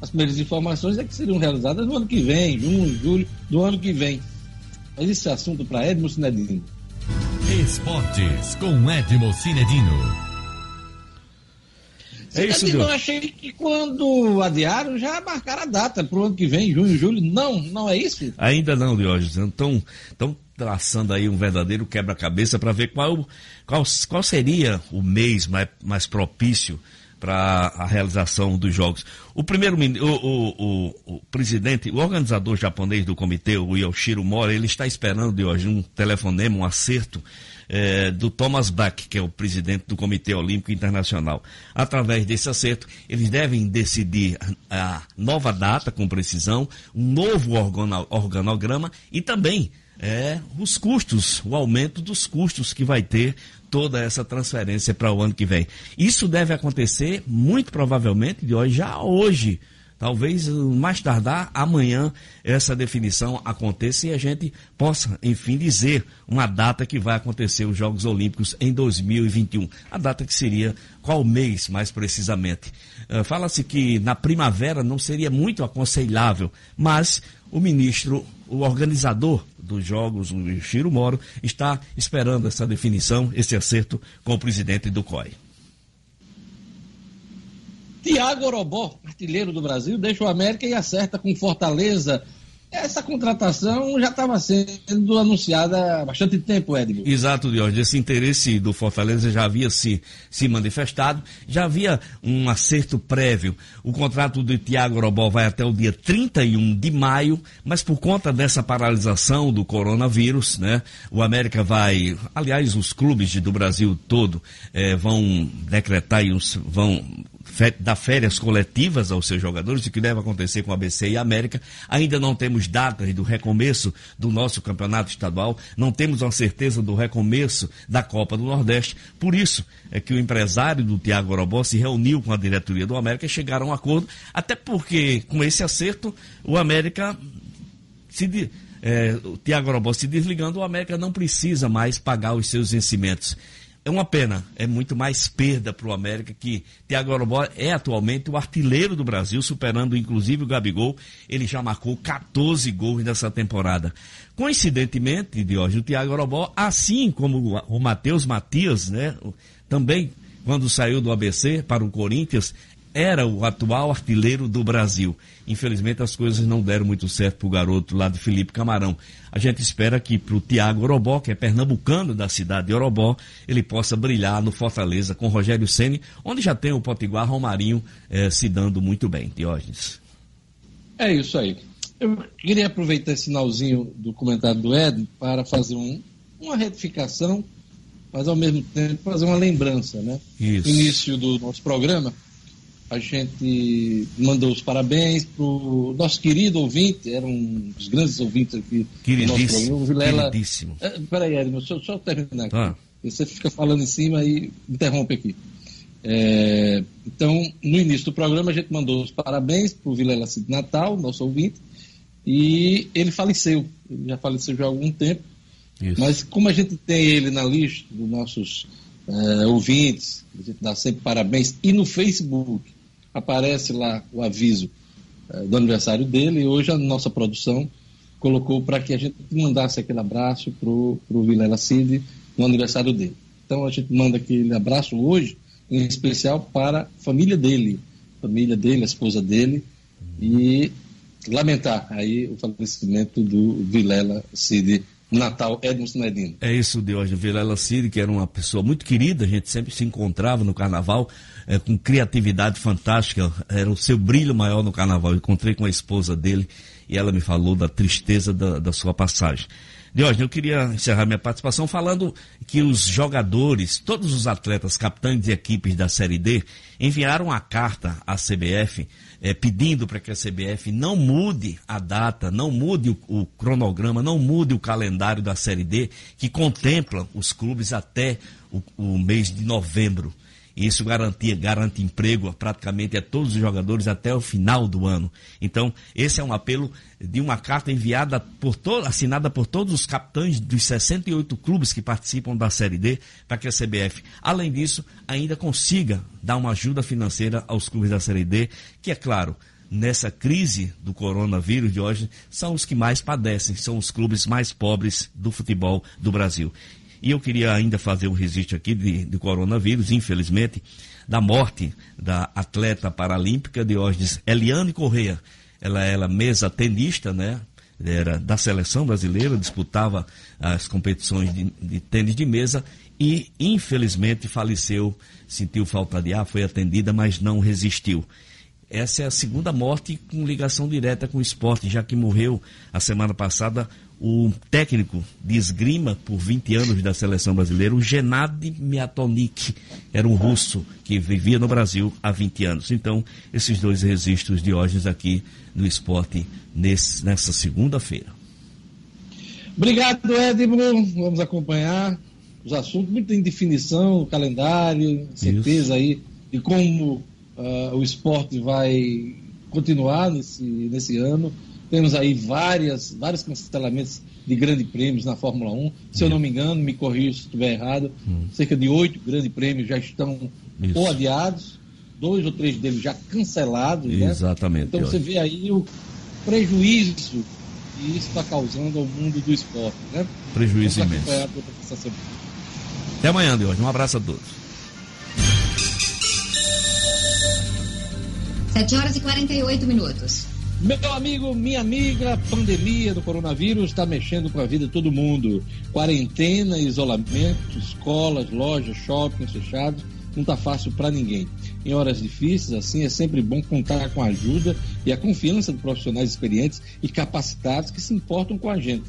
As primeiras informações é que seriam realizadas no ano que vem, junho, julho do ano que vem. Mas esse assunto para Edmo Sinedino. Esportes com Edmo Cinedino. É isso, Eu achei que quando adiaram já marcaram a data para o ano que vem, junho, julho. Não, não é isso? Ainda não, Diógenes. Então, estão traçando aí um verdadeiro quebra-cabeça para ver qual, qual, qual seria o mês mais, mais propício para a realização dos jogos. O primeiro o, o, o, presidente, o organizador japonês do comitê, o Yoshiro Mora, ele está esperando de hoje um telefonema, um acerto é, do Thomas Bach, que é o presidente do Comitê Olímpico Internacional. Através desse acerto, eles devem decidir a nova data com precisão, um novo organograma e também é, os custos, o aumento dos custos que vai ter toda essa transferência para o ano que vem. Isso deve acontecer muito provavelmente de hoje, já hoje Talvez mais tardar amanhã essa definição aconteça e a gente possa, enfim, dizer uma data que vai acontecer os Jogos Olímpicos em 2021. A data que seria qual mês, mais precisamente. Uh, Fala-se que na primavera não seria muito aconselhável, mas o ministro, o organizador dos Jogos, o Chiro Moro, está esperando essa definição, esse acerto com o presidente do COI. Tiago Orobó, artilheiro do Brasil, deixa o América e acerta com Fortaleza. Essa contratação já estava sendo anunciada há bastante tempo, Edmo. Exato, Diógenes. Esse interesse do Fortaleza já havia se, se manifestado, já havia um acerto prévio. O contrato do Tiago Orobó vai até o dia 31 de maio, mas por conta dessa paralisação do coronavírus, né, o América vai, aliás, os clubes do Brasil todo eh, vão decretar e vão dar férias coletivas aos seus jogadores, o que deve acontecer com a ABC e a América. Ainda não temos datas do recomeço do nosso campeonato estadual, não temos uma certeza do recomeço da Copa do Nordeste. Por isso é que o empresário do Tiago Orobó se reuniu com a diretoria do América e chegaram a um acordo, até porque com esse acerto o América se é, o Tiago Orobó se desligando, o América não precisa mais pagar os seus vencimentos é uma pena, é muito mais perda para o América que Thiago Orobó é atualmente o artilheiro do Brasil, superando inclusive o Gabigol. Ele já marcou 14 gols nessa temporada. Coincidentemente, Diógenes, o Thiago Orobó, assim como o Matheus Matias, né, também quando saiu do ABC para o Corinthians, era o atual artilheiro do Brasil. Infelizmente as coisas não deram muito certo para o garoto lá de Felipe Camarão. A gente espera que para o Tiago Orobó, que é pernambucano da cidade de Orobó, ele possa brilhar no Fortaleza com Rogério Ceni, onde já tem o Potiguar Romarinho eh, se dando muito bem. Diógenes. É isso aí. Eu queria aproveitar esse sinalzinho do comentário do Ed para fazer um, uma retificação, mas ao mesmo tempo fazer uma lembrança, né? Isso. No início do nosso programa, a gente mandou os parabéns para o nosso querido ouvinte, era um dos grandes ouvintes aqui do nosso programa, o Vilela. Queridíssimo. É, peraí, Edmo, só, só terminar aqui. Ah. Você fica falando em cima e interrompe aqui. É, então, no início do programa, a gente mandou os parabéns para o Vilela Cid Natal, nosso ouvinte, e ele faleceu. Ele já faleceu já há algum tempo. Isso. Mas como a gente tem ele na lista dos nossos é, ouvintes, a gente dá sempre parabéns, e no Facebook aparece lá o aviso é, do aniversário dele, e hoje a nossa produção colocou para que a gente mandasse aquele abraço para o Vilela Cid no aniversário dele. Então a gente manda aquele abraço hoje, em especial para a família dele, família dele, a esposa dele, e lamentar aí o falecimento do Vilela Cid Natal Edmund Medina. É isso, Diógenes Vilela Cid, que era uma pessoa muito querida, a gente sempre se encontrava no carnaval, é, com criatividade fantástica, era o seu brilho maior no carnaval. Eu encontrei com a esposa dele e ela me falou da tristeza da, da sua passagem. Diógenes, eu queria encerrar minha participação falando que os jogadores, todos os atletas, capitães de equipes da Série D, enviaram a carta à CBF é, pedindo para que a CBF não mude a data, não mude o, o, cronograma, não mude o calendário da Série D, que contempla os clubes até o, o mês de novembro. Isso garantia, garante emprego praticamente a todos os jogadores até o final do ano. Então, esse é um apelo de uma carta enviada por to, assinada por todos os capitães dos 68 clubes que participam da Série D, para que a CBF, além disso, ainda consiga dar uma ajuda financeira aos clubes da Série D, que é claro, nessa crise do coronavírus de hoje, são os que mais padecem, são os clubes mais pobres do futebol do Brasil. E eu queria ainda fazer um registro aqui de, de coronavírus, infelizmente, da morte da atleta paralímpica Diógenes Eliane Correia. Ela era mesa tenista, né? Era da seleção brasileira, disputava as competições de, de tênis de mesa e, infelizmente, faleceu, sentiu falta de ar, foi atendida, mas não resistiu. Essa é a segunda morte com ligação direta com o esporte, já que morreu a semana passada o técnico de esgrima por 20 anos da seleção brasileira, o Gennady Miatonik, era um russo que vivia no Brasil há 20 anos. Então, esses dois registros de hoje aqui no esporte nesse, nessa segunda-feira. Obrigado, Edmo. Vamos acompanhar os assuntos, muita indefinição, o calendário, certeza Isso. aí de como uh, o esporte vai continuar nesse, nesse ano. Temos aí várias, vários cancelamentos de grandes prêmios na Fórmula 1. Se eu não me engano, me corrija se estiver errado, hum. cerca de oito grandes prêmios já estão Isso. ou adiados, dois ou três deles já cancelados. Né? Exatamente. Então você vê aí o prejuízo que isso está causando ao mundo do esporte. Né? Prejuízo imenso. Até amanhã, de hoje. Um abraço a todos. 7 horas e 48 minutos. Meu amigo, minha amiga, a pandemia do coronavírus está mexendo com a vida de todo mundo. Quarentena, isolamento, escolas, lojas, shoppings fechados, não está fácil para ninguém. Em horas difíceis, assim, é sempre bom contar com a ajuda e a confiança de profissionais experientes e capacitados que se importam com a gente.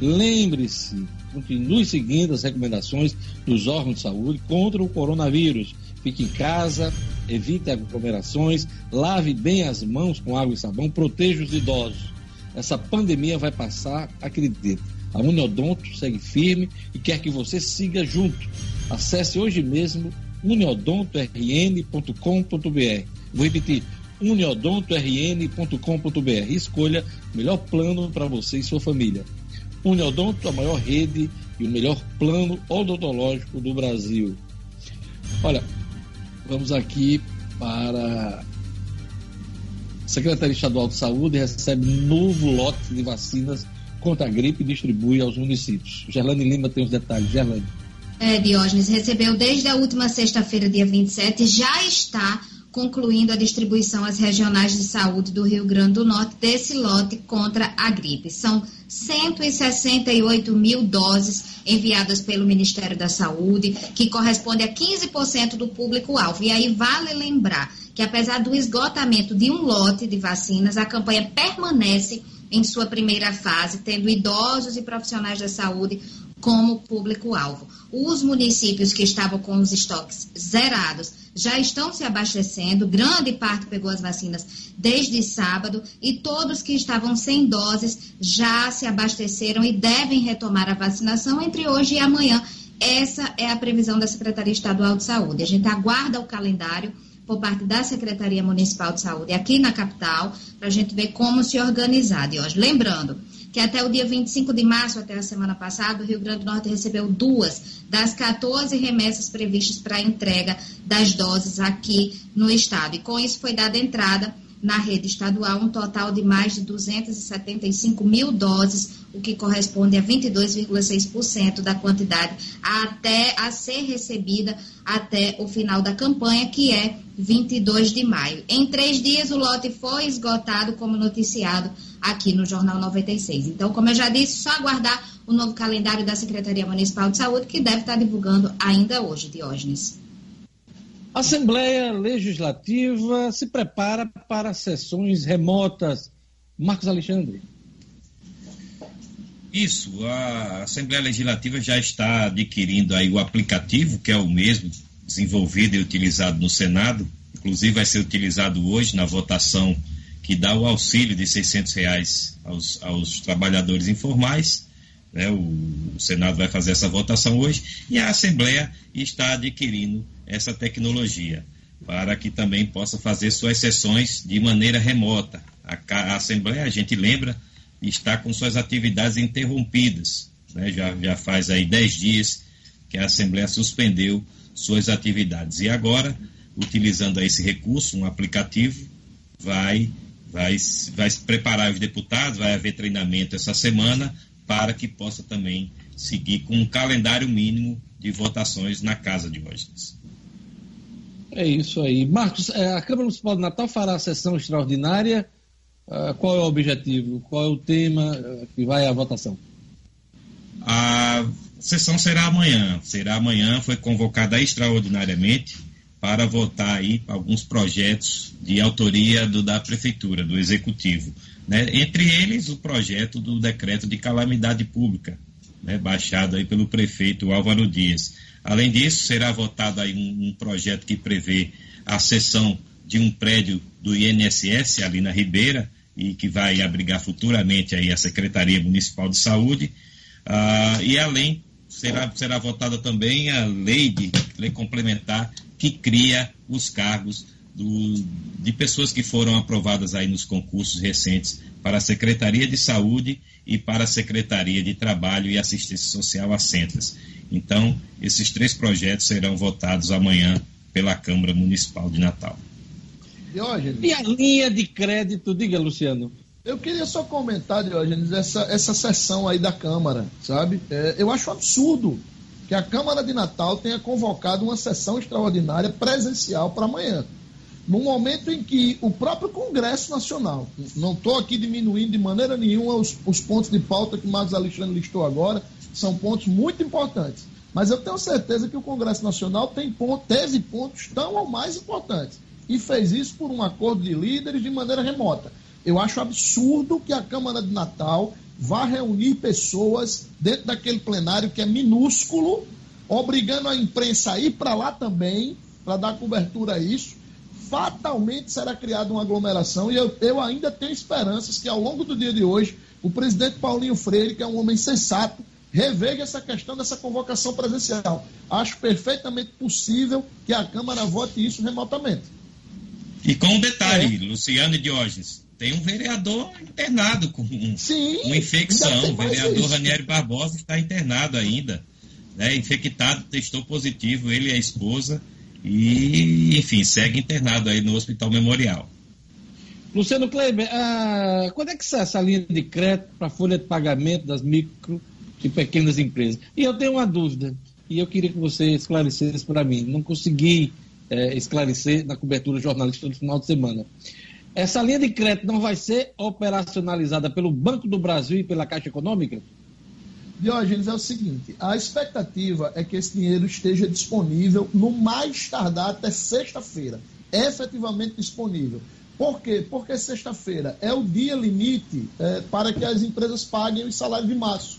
Lembre-se, continue seguindo as recomendações dos órgãos de saúde contra o coronavírus Fique em casa, evite aglomerações, lave bem as mãos com água e sabão, proteja os idosos. Essa pandemia vai passar, acredite. A Uniodonto segue firme e quer que você siga junto. Acesse hoje mesmo uniodontorn.com.br. Vou repetir, uniodontorn.com.br escolha o melhor plano para você e sua família. Uniodonto, a maior rede e o melhor plano odontológico do Brasil. Olha, vamos aqui para a Secretaria Estadual de Saúde recebe novo lote de vacinas contra a gripe e distribui aos municípios. Gerlane Lima tem os detalhes. Gerlane. É, Diógenes, recebeu desde a última sexta-feira, dia 27, já está concluindo a distribuição às regionais de saúde do Rio Grande do Norte desse lote contra a gripe. São 168 mil doses enviadas pelo Ministério da Saúde, que corresponde a 15% do público-alvo. E aí vale lembrar que, apesar do esgotamento de um lote de vacinas, a campanha permanece em sua primeira fase, tendo idosos e profissionais da saúde como público-alvo. Os municípios que estavam com os estoques zerados já estão se abastecendo, grande parte pegou as vacinas desde sábado e todos que estavam sem doses já se abasteceram e devem retomar a vacinação entre hoje e amanhã. Essa é a previsão da Secretaria Estadual de Saúde. A gente aguarda o calendário por parte da Secretaria Municipal de Saúde aqui na capital, para a gente ver como se organizar de hoje. Lembrando que até o dia 25 de março, até a semana passada, o Rio Grande do Norte recebeu duas das 14 remessas previstas para a entrega das doses aqui no estado. E com isso foi dada entrada na rede estadual um total de mais de 275 mil doses, o que corresponde a 22,6% da quantidade até a ser recebida até o final da campanha, que é 22 de maio. Em três dias, o lote foi esgotado, como noticiado aqui no Jornal 96. Então, como eu já disse, só aguardar o novo calendário da Secretaria Municipal de Saúde, que deve estar divulgando ainda hoje, Diógenes. A Assembleia Legislativa se prepara para sessões remotas. Marcos Alexandre. Isso, a Assembleia Legislativa já está adquirindo aí o aplicativo, que é o mesmo desenvolvido e utilizado no Senado, inclusive vai ser utilizado hoje na votação que dá o auxílio de 600 reais aos, aos trabalhadores informais. Né? O, o Senado vai fazer essa votação hoje e a Assembleia está adquirindo essa tecnologia para que também possa fazer suas sessões de maneira remota. A, a Assembleia, a gente lembra, está com suas atividades interrompidas. Né? Já, já faz aí 10 dias que a Assembleia suspendeu suas atividades. E agora, utilizando esse recurso, um aplicativo, vai, vai, vai preparar os deputados, vai haver treinamento essa semana para que possa também seguir com um calendário mínimo de votações na casa de Washington. É isso aí. Marcos, é, a Câmara Municipal de Natal fará a sessão extraordinária. Uh, qual é o objetivo? Qual é o tema uh, que vai à votação? A sessão será amanhã. Será amanhã, foi convocada extraordinariamente para votar aí alguns projetos de autoria do, da Prefeitura, do Executivo. Né? Entre eles, o projeto do decreto de calamidade pública, né? baixado aí pelo prefeito Álvaro Dias. Além disso, será votado aí um, um projeto que prevê a cessão de um prédio do INSS ali na Ribeira e que vai abrigar futuramente aí a Secretaria Municipal de Saúde. Ah, e além, será, será votada também a lei, de, lei complementar que cria os cargos do, de pessoas que foram aprovadas aí nos concursos recentes para a Secretaria de Saúde e para a Secretaria de Trabalho e Assistência Social, a Centras. Então, esses três projetos serão votados amanhã pela Câmara Municipal de Natal. Diógenes. E a linha de crédito, diga, Luciano. Eu queria só comentar, Diógenes, essa, essa sessão aí da Câmara, sabe? É, eu acho absurdo que a Câmara de Natal tenha convocado uma sessão extraordinária presencial para amanhã. No momento em que o próprio Congresso Nacional, não estou aqui diminuindo de maneira nenhuma os, os pontos de pauta que o Marcos Alexandre listou agora, são pontos muito importantes. Mas eu tenho certeza que o Congresso Nacional tem ponto, teve pontos tão ou mais importantes. E fez isso por um acordo de líderes de maneira remota. Eu acho absurdo que a Câmara de Natal vá reunir pessoas dentro daquele plenário que é minúsculo, obrigando a imprensa a ir para lá também, para dar cobertura a isso. Fatalmente será criada uma aglomeração e eu, eu ainda tenho esperanças que ao longo do dia de hoje o presidente Paulinho Freire, que é um homem sensato, reveja essa questão dessa convocação presencial. Acho perfeitamente possível que a Câmara vote isso remotamente. E com um detalhe, é. Luciano e Diógenes, tem um vereador internado com Sim, uma infecção. O vereador Ranieri Barbosa está internado ainda, né, infectado, testou positivo, ele e a esposa, e, enfim, segue internado aí no Hospital Memorial. Luciano Kleiber, ah, quando é que sai essa linha de crédito para a folha de pagamento das micro e pequenas empresas? E eu tenho uma dúvida, e eu queria que você esclarecesse para mim. Não consegui é, esclarecer na cobertura jornalística do final de semana. Essa linha de crédito não vai ser operacionalizada pelo Banco do Brasil e pela Caixa Econômica? Diógenes, é o seguinte: a expectativa é que esse dinheiro esteja disponível no mais tardar até sexta-feira, efetivamente disponível. Por quê? Porque sexta-feira é o dia limite é, para que as empresas paguem os salários de março.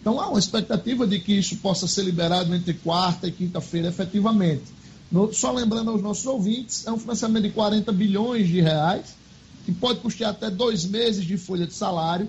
Então há uma expectativa de que isso possa ser liberado entre quarta e quinta-feira, efetivamente. No, só lembrando aos nossos ouvintes, é um financiamento de 40 bilhões de reais, que pode custear até dois meses de folha de salário.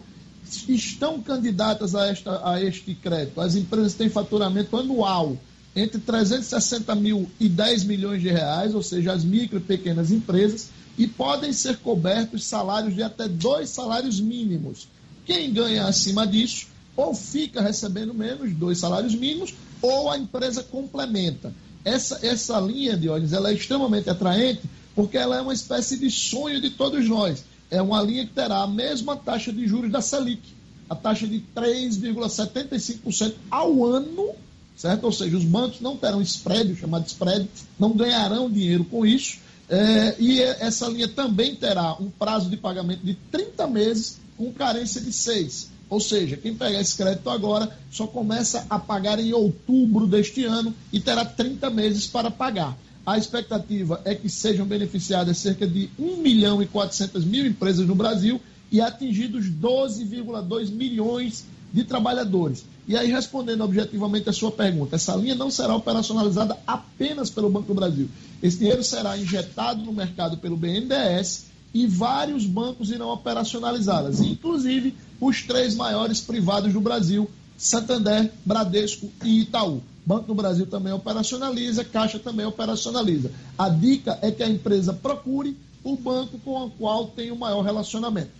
Estão candidatas a, esta, a este crédito. As empresas têm faturamento anual entre 360 mil e 10 milhões de reais, ou seja, as micro e pequenas empresas, e podem ser cobertos salários de até dois salários mínimos. Quem ganha acima disso, ou fica recebendo menos, dois salários mínimos, ou a empresa complementa. Essa, essa linha de olhos ela é extremamente atraente porque ela é uma espécie de sonho de todos nós. É uma linha que terá a mesma taxa de juros da Selic, a taxa de 3,75% ao ano, certo? Ou seja, os bancos não terão spread, chamado spread, não ganharão dinheiro com isso. É, e essa linha também terá um prazo de pagamento de 30 meses com carência de 6. Ou seja, quem pegar esse crédito agora só começa a pagar em outubro deste ano e terá 30 meses para pagar. A expectativa é que sejam beneficiadas cerca de 1 milhão e 400 mil empresas no Brasil e atingidos 12,2 milhões de trabalhadores. E aí, respondendo objetivamente a sua pergunta, essa linha não será operacionalizada apenas pelo Banco do Brasil. Esse dinheiro será injetado no mercado pelo BNDES e vários bancos irão operacionalizá-las, inclusive os três maiores privados do Brasil, Santander, Bradesco e Itaú. Banco do Brasil também operacionaliza, Caixa também operacionaliza. A dica é que a empresa procure o banco com o qual tem o maior relacionamento.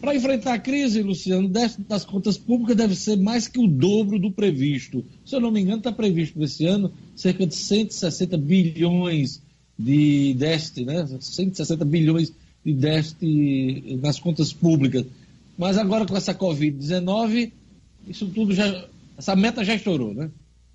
Para enfrentar a crise, Luciano, o déficit das contas públicas deve ser mais que o dobro do previsto. Se eu não me engano, está previsto para esse ano cerca de 160 bilhões de déficit, né? 160 bilhões de déficit nas contas públicas. Mas agora com essa Covid-19, isso tudo já. Essa meta já estourou, né?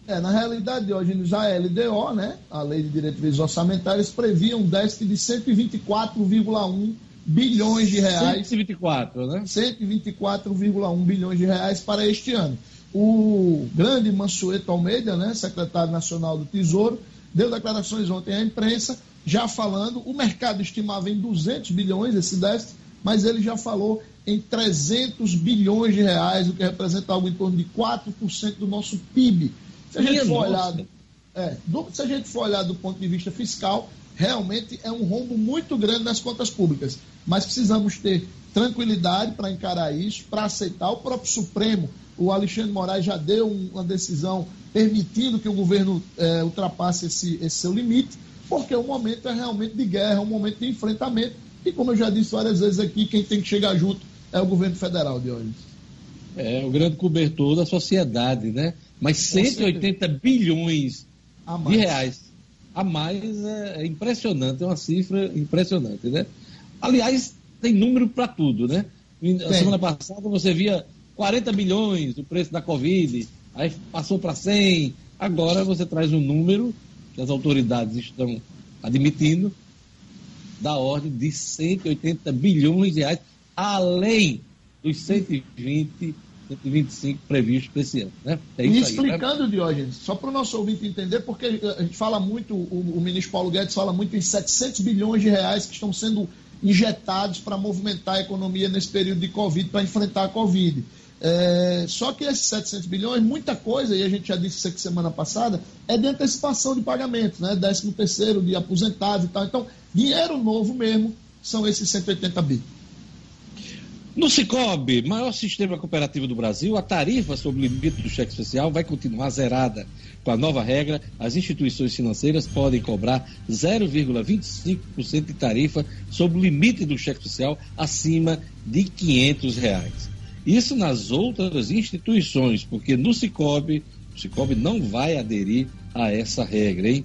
É, na realidade, hoje já a LDO, né, a Lei de Diretrizes Orçamentárias, previa um déficit de 124,1 bilhões de reais. 124, né? 124,1 bilhões de reais para este ano. O grande Mansueto Almeida, né, secretário nacional do Tesouro, deu declarações ontem à imprensa, já falando, o mercado estimava em 200 bilhões esse déficit, mas ele já falou em 300 bilhões de reais, o que representa algo em torno de 4% do nosso PIB. Se a gente for olhar, é, do, se a gente for olhar do ponto de vista fiscal, realmente é um rombo muito grande nas contas públicas. Mas precisamos ter tranquilidade para encarar isso, para aceitar. O próprio Supremo, o Alexandre Moraes já deu uma decisão permitindo que o governo é, ultrapasse esse, esse seu limite, porque o momento é realmente de guerra, um momento de enfrentamento, e como eu já disse várias vezes aqui, quem tem que chegar junto é o governo federal, de hoje. É, o grande cobertor da sociedade, né? Mas 180 bilhões de reais a mais é, é impressionante, é uma cifra impressionante, né? Aliás, tem número para tudo, né? A semana passada você via 40 bilhões o preço da Covid, aí passou para 100, agora você traz um número que as autoridades estão admitindo da ordem de 180 bilhões de reais, além dos 120, 125 previstos para esse ano. Né? É e explicando, aí, né? Diógenes, só para o nosso ouvinte entender, porque a gente fala muito, o, o ministro Paulo Guedes fala muito em 700 bilhões de reais que estão sendo injetados para movimentar a economia nesse período de Covid, para enfrentar a Covid. É, só que esses 700 bilhões, muita coisa, e a gente já disse isso aqui semana passada, é de antecipação de pagamentos, né? 13 terceiro, de aposentados e tal. Então, dinheiro novo mesmo são esses 180 bilhões. No Cicobi, maior sistema cooperativo do Brasil, a tarifa sobre o limite do cheque especial vai continuar zerada. Com a nova regra, as instituições financeiras podem cobrar 0,25% de tarifa sobre o limite do cheque especial acima de 500 reais. Isso nas outras instituições, porque no Cicobi, o Cicobi não vai aderir a essa regra, hein?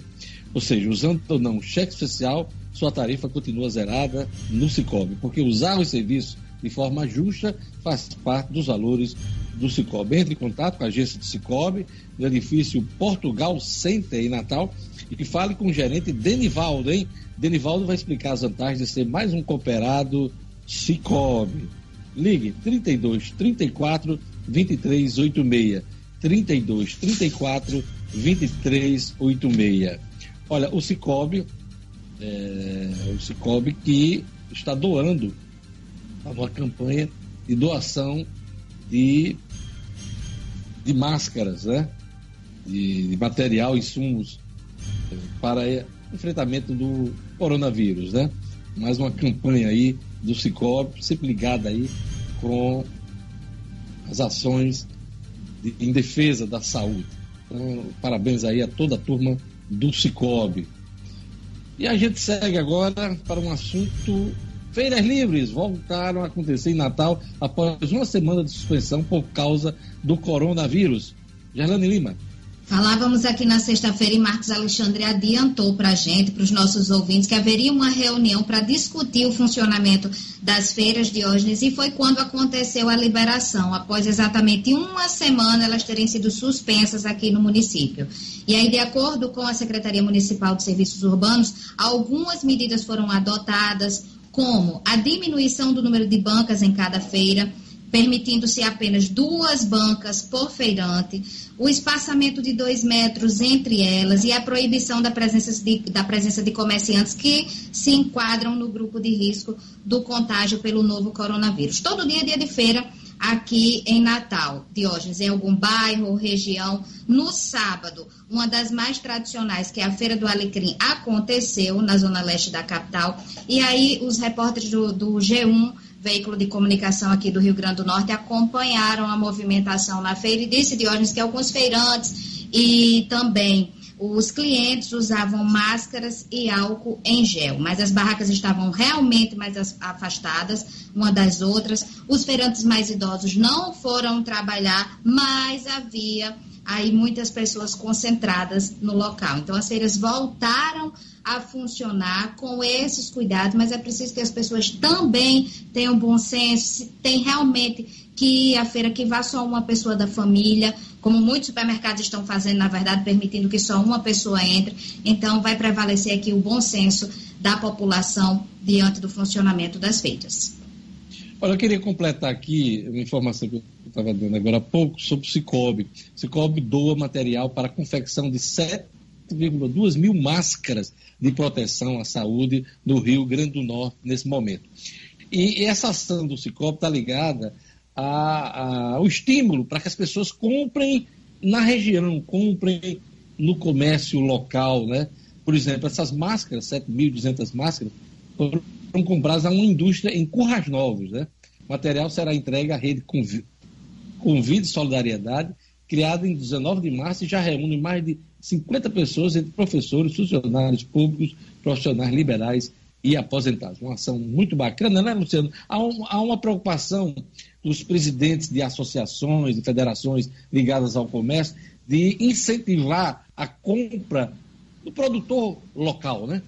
Ou seja, usando ou não cheque especial, sua tarifa continua zerada no Cicobi, porque usar os serviços de forma justa faz parte dos valores do Cicobi. Entre em contato com a agência do Cicobi, no edifício Portugal Center em Natal, e fale com o gerente Denivaldo, hein? Denivaldo vai explicar as vantagens de ser mais um cooperado Cicobi. Ligue 32 34 23 86. 32 34 23 86. Olha, o Cicobi, é, o Cicobi que está doando uma campanha de doação de, de máscaras, né? De, de material, insumos eh, para enfrentamento do coronavírus, né? Mais uma campanha aí do Cicobi, sempre ligada aí com as ações de, em defesa da saúde. Então, parabéns aí a toda a turma do Cicobi. E a gente segue agora para um assunto Feiras livres voltaram a acontecer em Natal após uma semana de suspensão por causa do coronavírus. Gerlane Lima. Falávamos aqui na sexta-feira e Marcos Alexandre adiantou para a gente, para os nossos ouvintes, que haveria uma reunião para discutir o funcionamento das feiras de Ógenes e foi quando aconteceu a liberação. Após exatamente uma semana elas terem sido suspensas aqui no município. E aí, de acordo com a Secretaria Municipal de Serviços Urbanos, algumas medidas foram adotadas, como a diminuição do número de bancas em cada feira, permitindo-se apenas duas bancas por feirante, o espaçamento de dois metros entre elas e a proibição da presença de, da presença de comerciantes que se enquadram no grupo de risco do contágio pelo novo coronavírus. Todo dia é dia de feira aqui em Natal, Diógenes, em algum bairro ou região. No sábado, uma das mais tradicionais, que é a Feira do Alecrim, aconteceu na zona leste da capital. E aí, os repórteres do, do G1 veículo de comunicação aqui do Rio Grande do Norte, acompanharam a movimentação na feira e disse Diógenes que alguns feirantes e também os clientes usavam máscaras e álcool em gel, mas as barracas estavam realmente mais afastadas uma das outras. Os feirantes mais idosos não foram trabalhar, mas havia aí muitas pessoas concentradas no local. Então as feiras voltaram a funcionar com esses cuidados, mas é preciso que as pessoas também tenham bom senso, tem realmente que a feira que vá só uma pessoa da família, como muitos supermercados estão fazendo, na verdade, permitindo que só uma pessoa entre. Então, vai prevalecer aqui o bom senso da população diante do funcionamento das feiras. Olha, eu queria completar aqui uma informação que eu estava dando agora há pouco sobre o Cicobi. O Cicobi doa material para a confecção de 7,2 mil máscaras de proteção à saúde no Rio Grande do Norte nesse momento. E essa ação do Cicobi está ligada ao estímulo para que as pessoas comprem na região, comprem no comércio local, né? Por exemplo, essas máscaras, 7.200 máscaras, foram compradas a uma indústria em Currais Novos, né? O material será entregue à rede Convide Solidariedade, criada em 19 de março e já reúne mais de 50 pessoas, entre professores, funcionários públicos, profissionais liberais e aposentados. Uma ação muito bacana, né, Luciano? Há, um, há uma preocupação dos presidentes de associações, de federações ligadas ao comércio, de incentivar a compra do produtor local, né?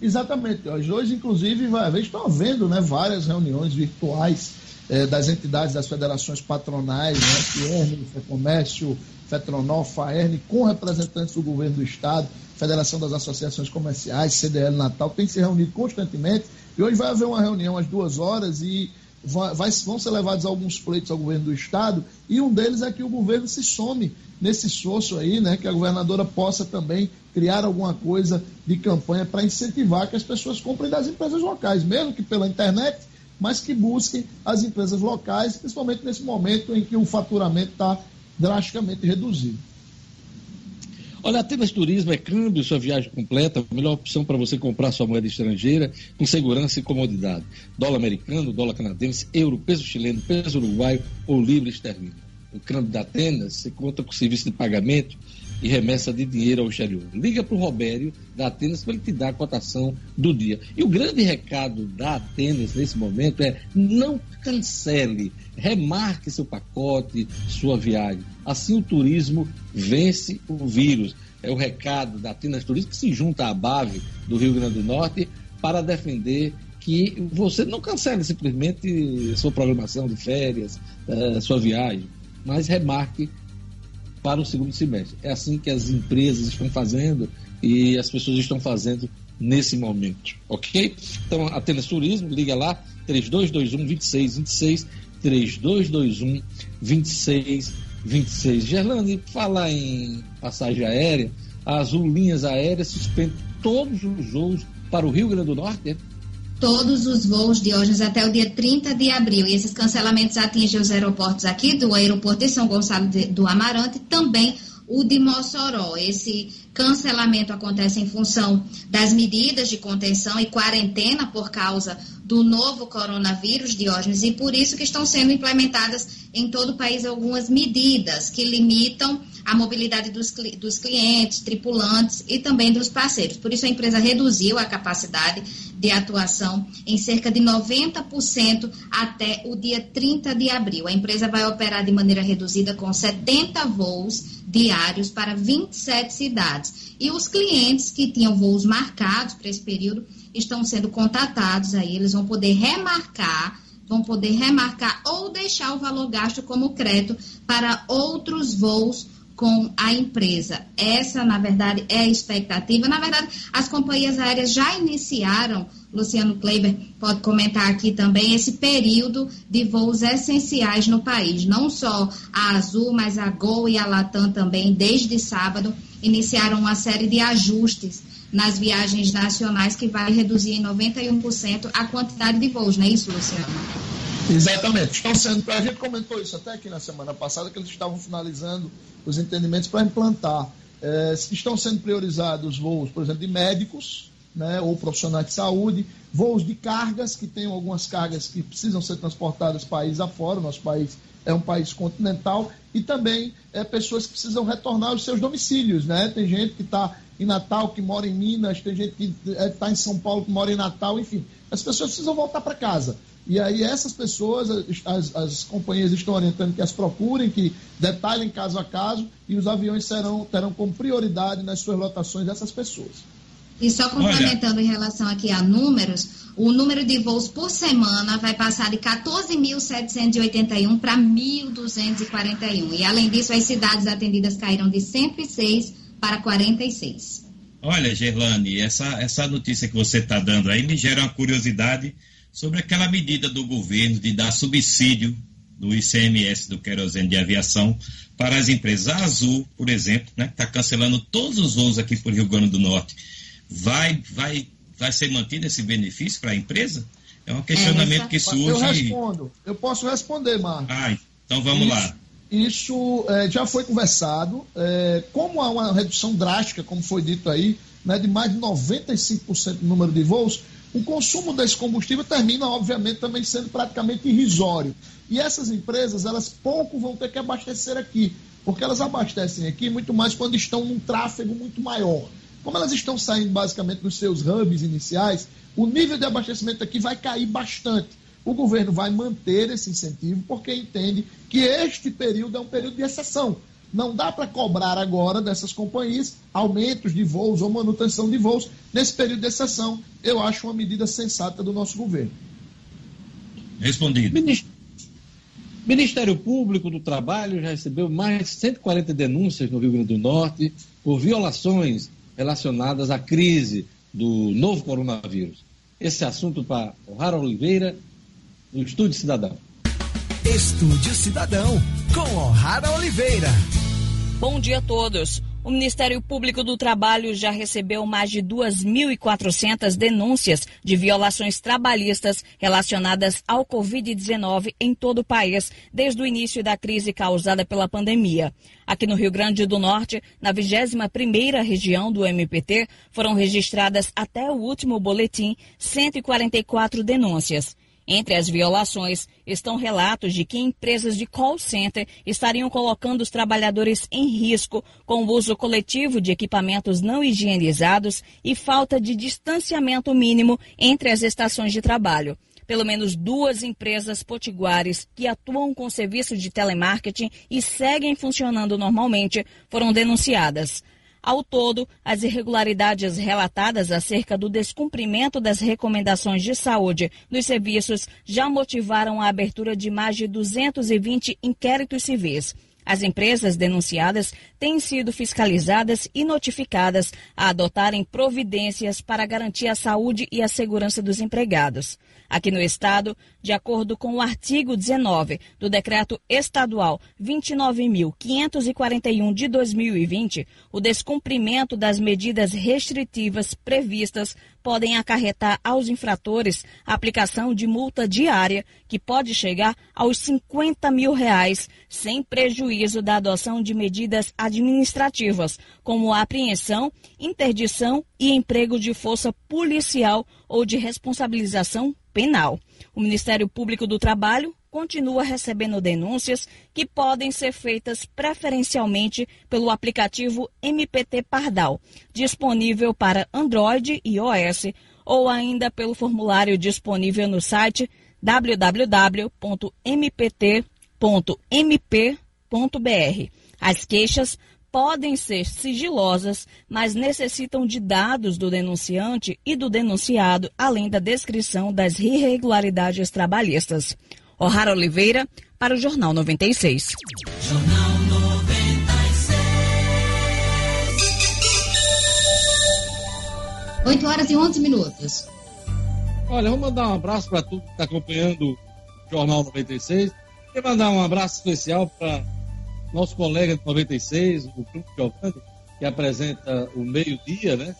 Exatamente. Hoje, inclusive, vai estão havendo né, várias reuniões virtuais eh, das entidades das federações patronais, né, FIERN, FEComércio, FETRONOL, FAERN, com representantes do governo do Estado, Federação das Associações Comerciais, CDL Natal, tem se reunido constantemente. E hoje vai haver uma reunião às duas horas e vai, vai, vão ser levados alguns pleitos ao governo do Estado, e um deles é que o governo se some nesse esforço aí, né, que a governadora possa também criar alguma coisa de campanha para incentivar que as pessoas comprem das empresas locais, mesmo que pela internet, mas que busquem as empresas locais, principalmente nesse momento em que o faturamento está drasticamente reduzido. Olha, Atenas Turismo é câmbio, sua viagem completa, a melhor opção para você comprar sua moeda estrangeira com segurança e comodidade. Dólar americano, dólar canadense, euro, peso chileno, peso uruguaio ou livre esterlina. O câmbio da Atenas, você conta com serviço de pagamento e remessa de dinheiro ao exterior. Liga para o Robério da Atenas para ele te dar a cotação do dia. E o grande recado da Atenas nesse momento é não cancele, remarque seu pacote, sua viagem. Assim o turismo vence o vírus. É o recado da Atenas Turismo que se junta à BAVE do Rio Grande do Norte para defender que você não cancele simplesmente sua programação de férias, eh, sua viagem, mas remarque para o segundo semestre. É assim que as empresas estão fazendo e as pessoas estão fazendo nesse momento, ok? Então, Atenas Turismo, liga lá, 3221 2626, 3221 2626. Gerlane, falar em passagem aérea, a Azul Linhas Aéreas suspende todos os voos para o Rio Grande do Norte, todos os voos de hoje até o dia 30 de abril. E esses cancelamentos atingem os aeroportos aqui do aeroporto de São Gonçalo de, do Amarante, também o de Mossoró. Esse cancelamento acontece em função das medidas de contenção e quarentena por causa do novo coronavírus, Diógenes, e por isso que estão sendo implementadas em todo o país algumas medidas que limitam a mobilidade dos, dos clientes, tripulantes e também dos parceiros. Por isso, a empresa reduziu a capacidade de atuação em cerca de 90% até o dia 30 de abril. A empresa vai operar de maneira reduzida com 70 voos diários para 27 cidades. E os clientes que tinham voos marcados para esse período estão sendo contatados aí, eles vão poder remarcar vão poder remarcar ou deixar o valor gasto como crédito para outros voos com a empresa. Essa, na verdade, é a expectativa. Na verdade, as companhias aéreas já iniciaram, Luciano Kleiber pode comentar aqui também, esse período de voos essenciais no país. Não só a Azul, mas a Gol e a Latam também, desde sábado, iniciaram uma série de ajustes nas viagens nacionais que vai reduzir em 91% a quantidade de voos, não é isso, Luciano? Exatamente. Estão sendo, a gente comentou isso até aqui na semana passada, que eles estavam finalizando os entendimentos para implantar. É, estão sendo priorizados voos, por exemplo, de médicos, né, ou profissionais de saúde, voos de cargas, que tem algumas cargas que precisam ser transportadas país afora, nosso país é um país continental, e também é, pessoas que precisam retornar aos seus domicílios. Né? Tem gente que está em Natal, que mora em Minas, tem gente que está é, em São Paulo, que mora em Natal, enfim. As pessoas precisam voltar para casa. E aí essas pessoas, as, as companhias estão orientando que as procurem, que detalhem caso a caso, e os aviões serão, terão como prioridade nas suas lotações essas pessoas. E só complementando Olha. em relação aqui a números, o número de voos por semana vai passar de 14.781 para 1.241. E além disso, as cidades atendidas caíram de 106 para 46. Olha, Gerlane, essa, essa notícia que você está dando aí me gera uma curiosidade sobre aquela medida do governo de dar subsídio do ICMS do querosene de aviação para as empresas. A Azul, por exemplo, né, que está cancelando todos os voos aqui por Rio Grande do Norte, vai, vai, vai ser mantido esse benefício para a empresa? É um questionamento é, que surge. Eu respondo. Eu posso responder, Marcos. Ah, então vamos isso, lá. Isso é, já foi conversado. É, como há uma redução drástica, como foi dito aí, né, de mais de 95% do número de voos, o consumo desse combustível termina, obviamente, também sendo praticamente irrisório. E essas empresas, elas pouco vão ter que abastecer aqui, porque elas abastecem aqui muito mais quando estão num tráfego muito maior. Como elas estão saindo basicamente dos seus hubs iniciais, o nível de abastecimento aqui vai cair bastante. O governo vai manter esse incentivo porque entende que este período é um período de exceção. Não dá para cobrar agora dessas companhias aumentos de voos ou manutenção de voos nesse período de exceção. Eu acho uma medida sensata do nosso governo. Respondido. Ministério Público do Trabalho já recebeu mais de 140 denúncias no Rio Grande do Norte por violações relacionadas à crise do novo coronavírus. Esse assunto para o Rara Oliveira, no Estúdio Cidadão. Estúdio Cidadão, com O'Hara Oliveira. Bom dia a todos. O Ministério Público do Trabalho já recebeu mais de 2.400 denúncias de violações trabalhistas relacionadas ao Covid-19 em todo o país desde o início da crise causada pela pandemia. Aqui no Rio Grande do Norte, na 21ª região do MPT, foram registradas até o último boletim 144 denúncias. Entre as violações estão relatos de que empresas de call center estariam colocando os trabalhadores em risco com o uso coletivo de equipamentos não higienizados e falta de distanciamento mínimo entre as estações de trabalho. Pelo menos duas empresas potiguares que atuam com serviço de telemarketing e seguem funcionando normalmente foram denunciadas. Ao todo, as irregularidades relatadas acerca do descumprimento das recomendações de saúde dos serviços já motivaram a abertura de mais de 220 inquéritos civis. As empresas denunciadas têm sido fiscalizadas e notificadas a adotarem providências para garantir a saúde e a segurança dos empregados. Aqui no Estado, de acordo com o artigo 19 do Decreto Estadual 29.541 de 2020, o descumprimento das medidas restritivas previstas podem acarretar aos infratores a aplicação de multa diária que pode chegar aos 50 mil reais, sem prejuízo da adoção de medidas administrativas, como apreensão, interdição e emprego de força policial ou de responsabilização penal. O Ministério Público do Trabalho continua recebendo denúncias que podem ser feitas preferencialmente pelo aplicativo MPT Pardal, disponível para Android e iOS, ou ainda pelo formulário disponível no site www.mpt.mp.br. As queixas podem ser sigilosas, mas necessitam de dados do denunciante e do denunciado, além da descrição das irregularidades trabalhistas. O'Hara Oliveira, para o Jornal 96. Jornal 96. 8 horas e 11 minutos. Olha, vou mandar um abraço para tu que está acompanhando o Jornal 96. Quero mandar um abraço especial para nosso colega de 96, o Bruno Giovanni, que apresenta o meio-dia, né?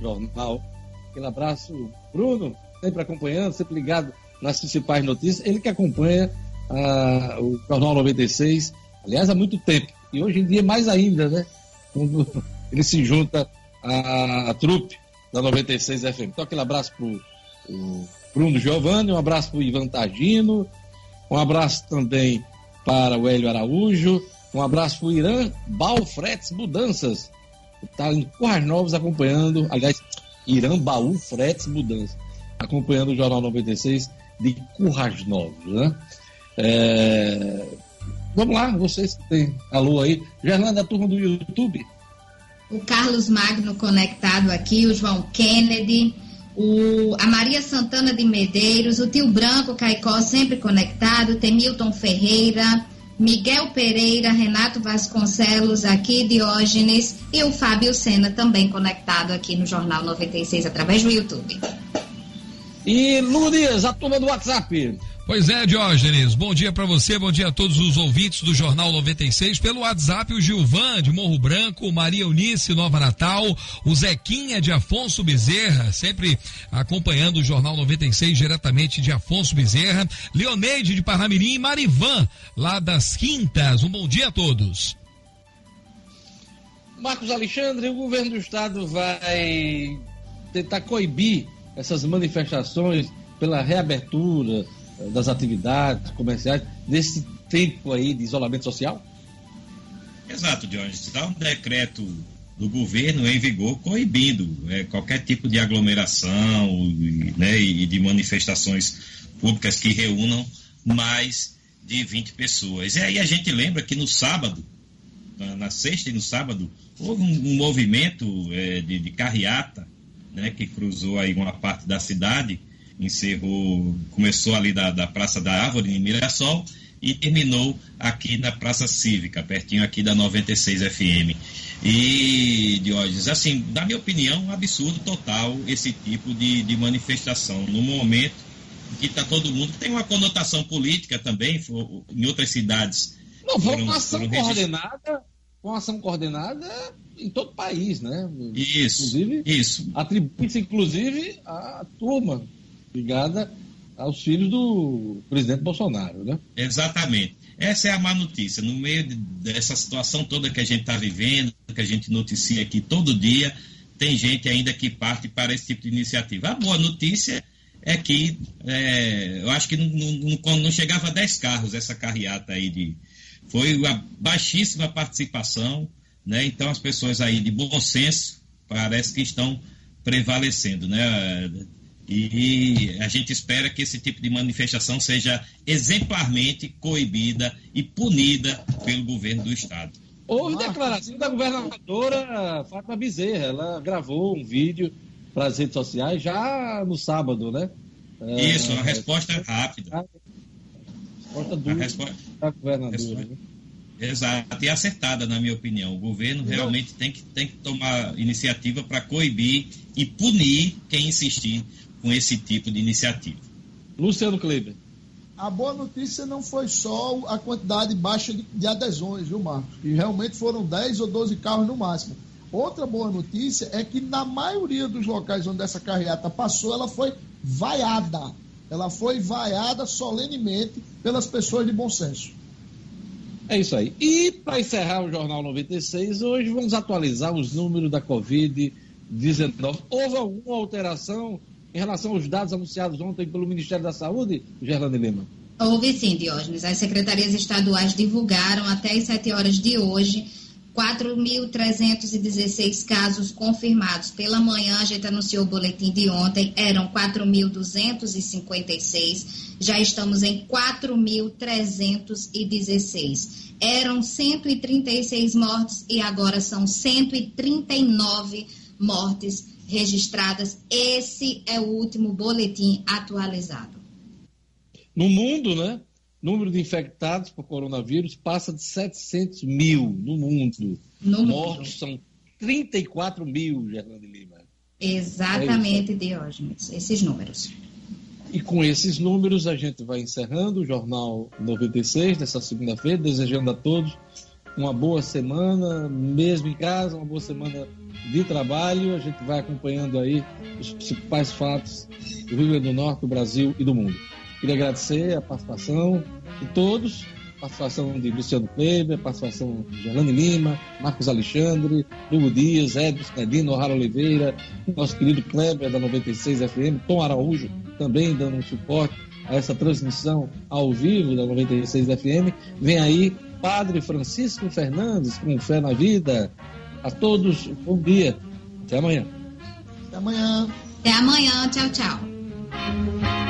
Jornal. Aquele abraço, Bruno, sempre acompanhando, sempre ligado nas principais notícias. Ele que acompanha uh, o Jornal 96, aliás, há muito tempo. E hoje em dia mais ainda, né? Quando *laughs* ele se junta à, à trupe da 96 FM. Então, aquele abraço para o Bruno Giovanni, um abraço para o Ivan Tagino, um abraço também para o Hélio Araújo. Um abraço para o Irã Balfretes Mudanças. Está em Currais Novos acompanhando, aliás, Irã Baú Fretes Mudanças, acompanhando o Jornal 96 de Currais Novos, né? É... Vamos lá, vocês que têm alô aí. Gerlanda, a turma do YouTube. O Carlos Magno conectado aqui, o João Kennedy, o, a Maria Santana de Medeiros, o Tio Branco Caicó sempre conectado, tem Milton Ferreira, Miguel Pereira, Renato Vasconcelos aqui, Diógenes e o Fábio Sena também conectado aqui no Jornal 96 através do YouTube. E Lourdes, a turma do WhatsApp. Pois é, Diógenes. Bom dia para você, bom dia a todos os ouvintes do Jornal 96. Pelo WhatsApp, o Gilvan de Morro Branco, Maria Eunice Nova Natal, o Zequinha de Afonso Bezerra, sempre acompanhando o Jornal 96 diretamente de Afonso Bezerra, Leoneide de Parnamirim e Marivan, lá das Quintas. Um bom dia a todos. Marcos Alexandre, o governo do estado vai tentar coibir essas manifestações pela reabertura das atividades comerciais nesse tempo aí de isolamento social? Exato, Jorge. Está um decreto do governo em vigor coibindo é, qualquer tipo de aglomeração né, e de manifestações públicas que reúnam mais de 20 pessoas. E aí a gente lembra que no sábado, na, na sexta e no sábado, houve um, um movimento é, de, de carreata né, que cruzou aí uma parte da cidade encerrou, começou ali da, da Praça da Árvore, em Mirassol, e terminou aqui na Praça Cívica, pertinho aqui da 96 FM. E, Diógenes, assim, na minha opinião, um absurdo total esse tipo de, de manifestação. No momento que está todo mundo. Tem uma conotação política também, em outras cidades. Não, foi uma ação coordenada com ação coordenada em todo o país, né? Isso. Inclusive, isso. Atribui-se, inclusive, a turma ligada aos filhos do presidente Bolsonaro, né? Exatamente. Essa é a má notícia. No meio de, dessa situação toda que a gente está vivendo, que a gente noticia aqui todo dia, tem gente ainda que parte para esse tipo de iniciativa. A boa notícia é que é, eu acho que não, não, não, chegava a 10 carros essa carreata aí de. Foi uma baixíssima participação, né? Então as pessoas aí de bom senso parece que estão prevalecendo, né? E a gente espera que esse tipo de manifestação seja exemplarmente coibida e punida pelo governo do Estado. Houve declaração da governadora Fátima Bezerra. Ela gravou um vídeo para as redes sociais já no sábado, né? Isso, uma resposta é, rápida. Resposta dura resposta, da governadora. Resposta, né? Exato, e acertada, na minha opinião. O governo realmente tem que, tem que tomar iniciativa para coibir e punir quem insistir com esse tipo de iniciativa. Luciano Kleber. A boa notícia não foi só a quantidade baixa de, de adesões, viu, Marcos? Que realmente foram 10 ou 12 carros no máximo. Outra boa notícia é que na maioria dos locais onde essa carreata passou, ela foi vaiada. Ela foi vaiada solenemente pelas pessoas de bom senso. É isso aí. E para encerrar o Jornal 96, hoje vamos atualizar os números da Covid-19. Houve alguma alteração em relação aos dados anunciados ontem pelo Ministério da Saúde, Gerlane Lima? Houve sim, Diógenes. As secretarias estaduais divulgaram até as 7 horas de hoje 4.316 casos confirmados. Pela manhã, a gente anunciou o boletim de ontem, eram 4.256. Já estamos em 4.316. Eram 136 mortes e agora são 139 mortes registradas. Esse é o último boletim atualizado. No mundo, né? Número de infectados por coronavírus passa de 700 mil no mundo. No Mortos mundo. são 34 mil, Gerlane Lima. Exatamente, é Diógenes, esses números. E com esses números a gente vai encerrando o Jornal 96 dessa segunda-feira, desejando a todos uma boa semana, mesmo em casa, uma boa semana de trabalho. A gente vai acompanhando aí os principais fatos do Rio Grande do Norte, do Brasil e do mundo. Queria agradecer a participação de todos, participação de Luciano Kleber, participação de Gerlane Lima, Marcos Alexandre, Hugo Dias, Edson Medina, O'Hara Oliveira, nosso querido Kleber da 96 FM, Tom Araújo também dando um suporte a essa transmissão ao vivo da 96 FM. Vem aí Padre Francisco Fernandes com fé na vida. A todos, bom dia. Até amanhã. Até amanhã. Até amanhã. Tchau, tchau.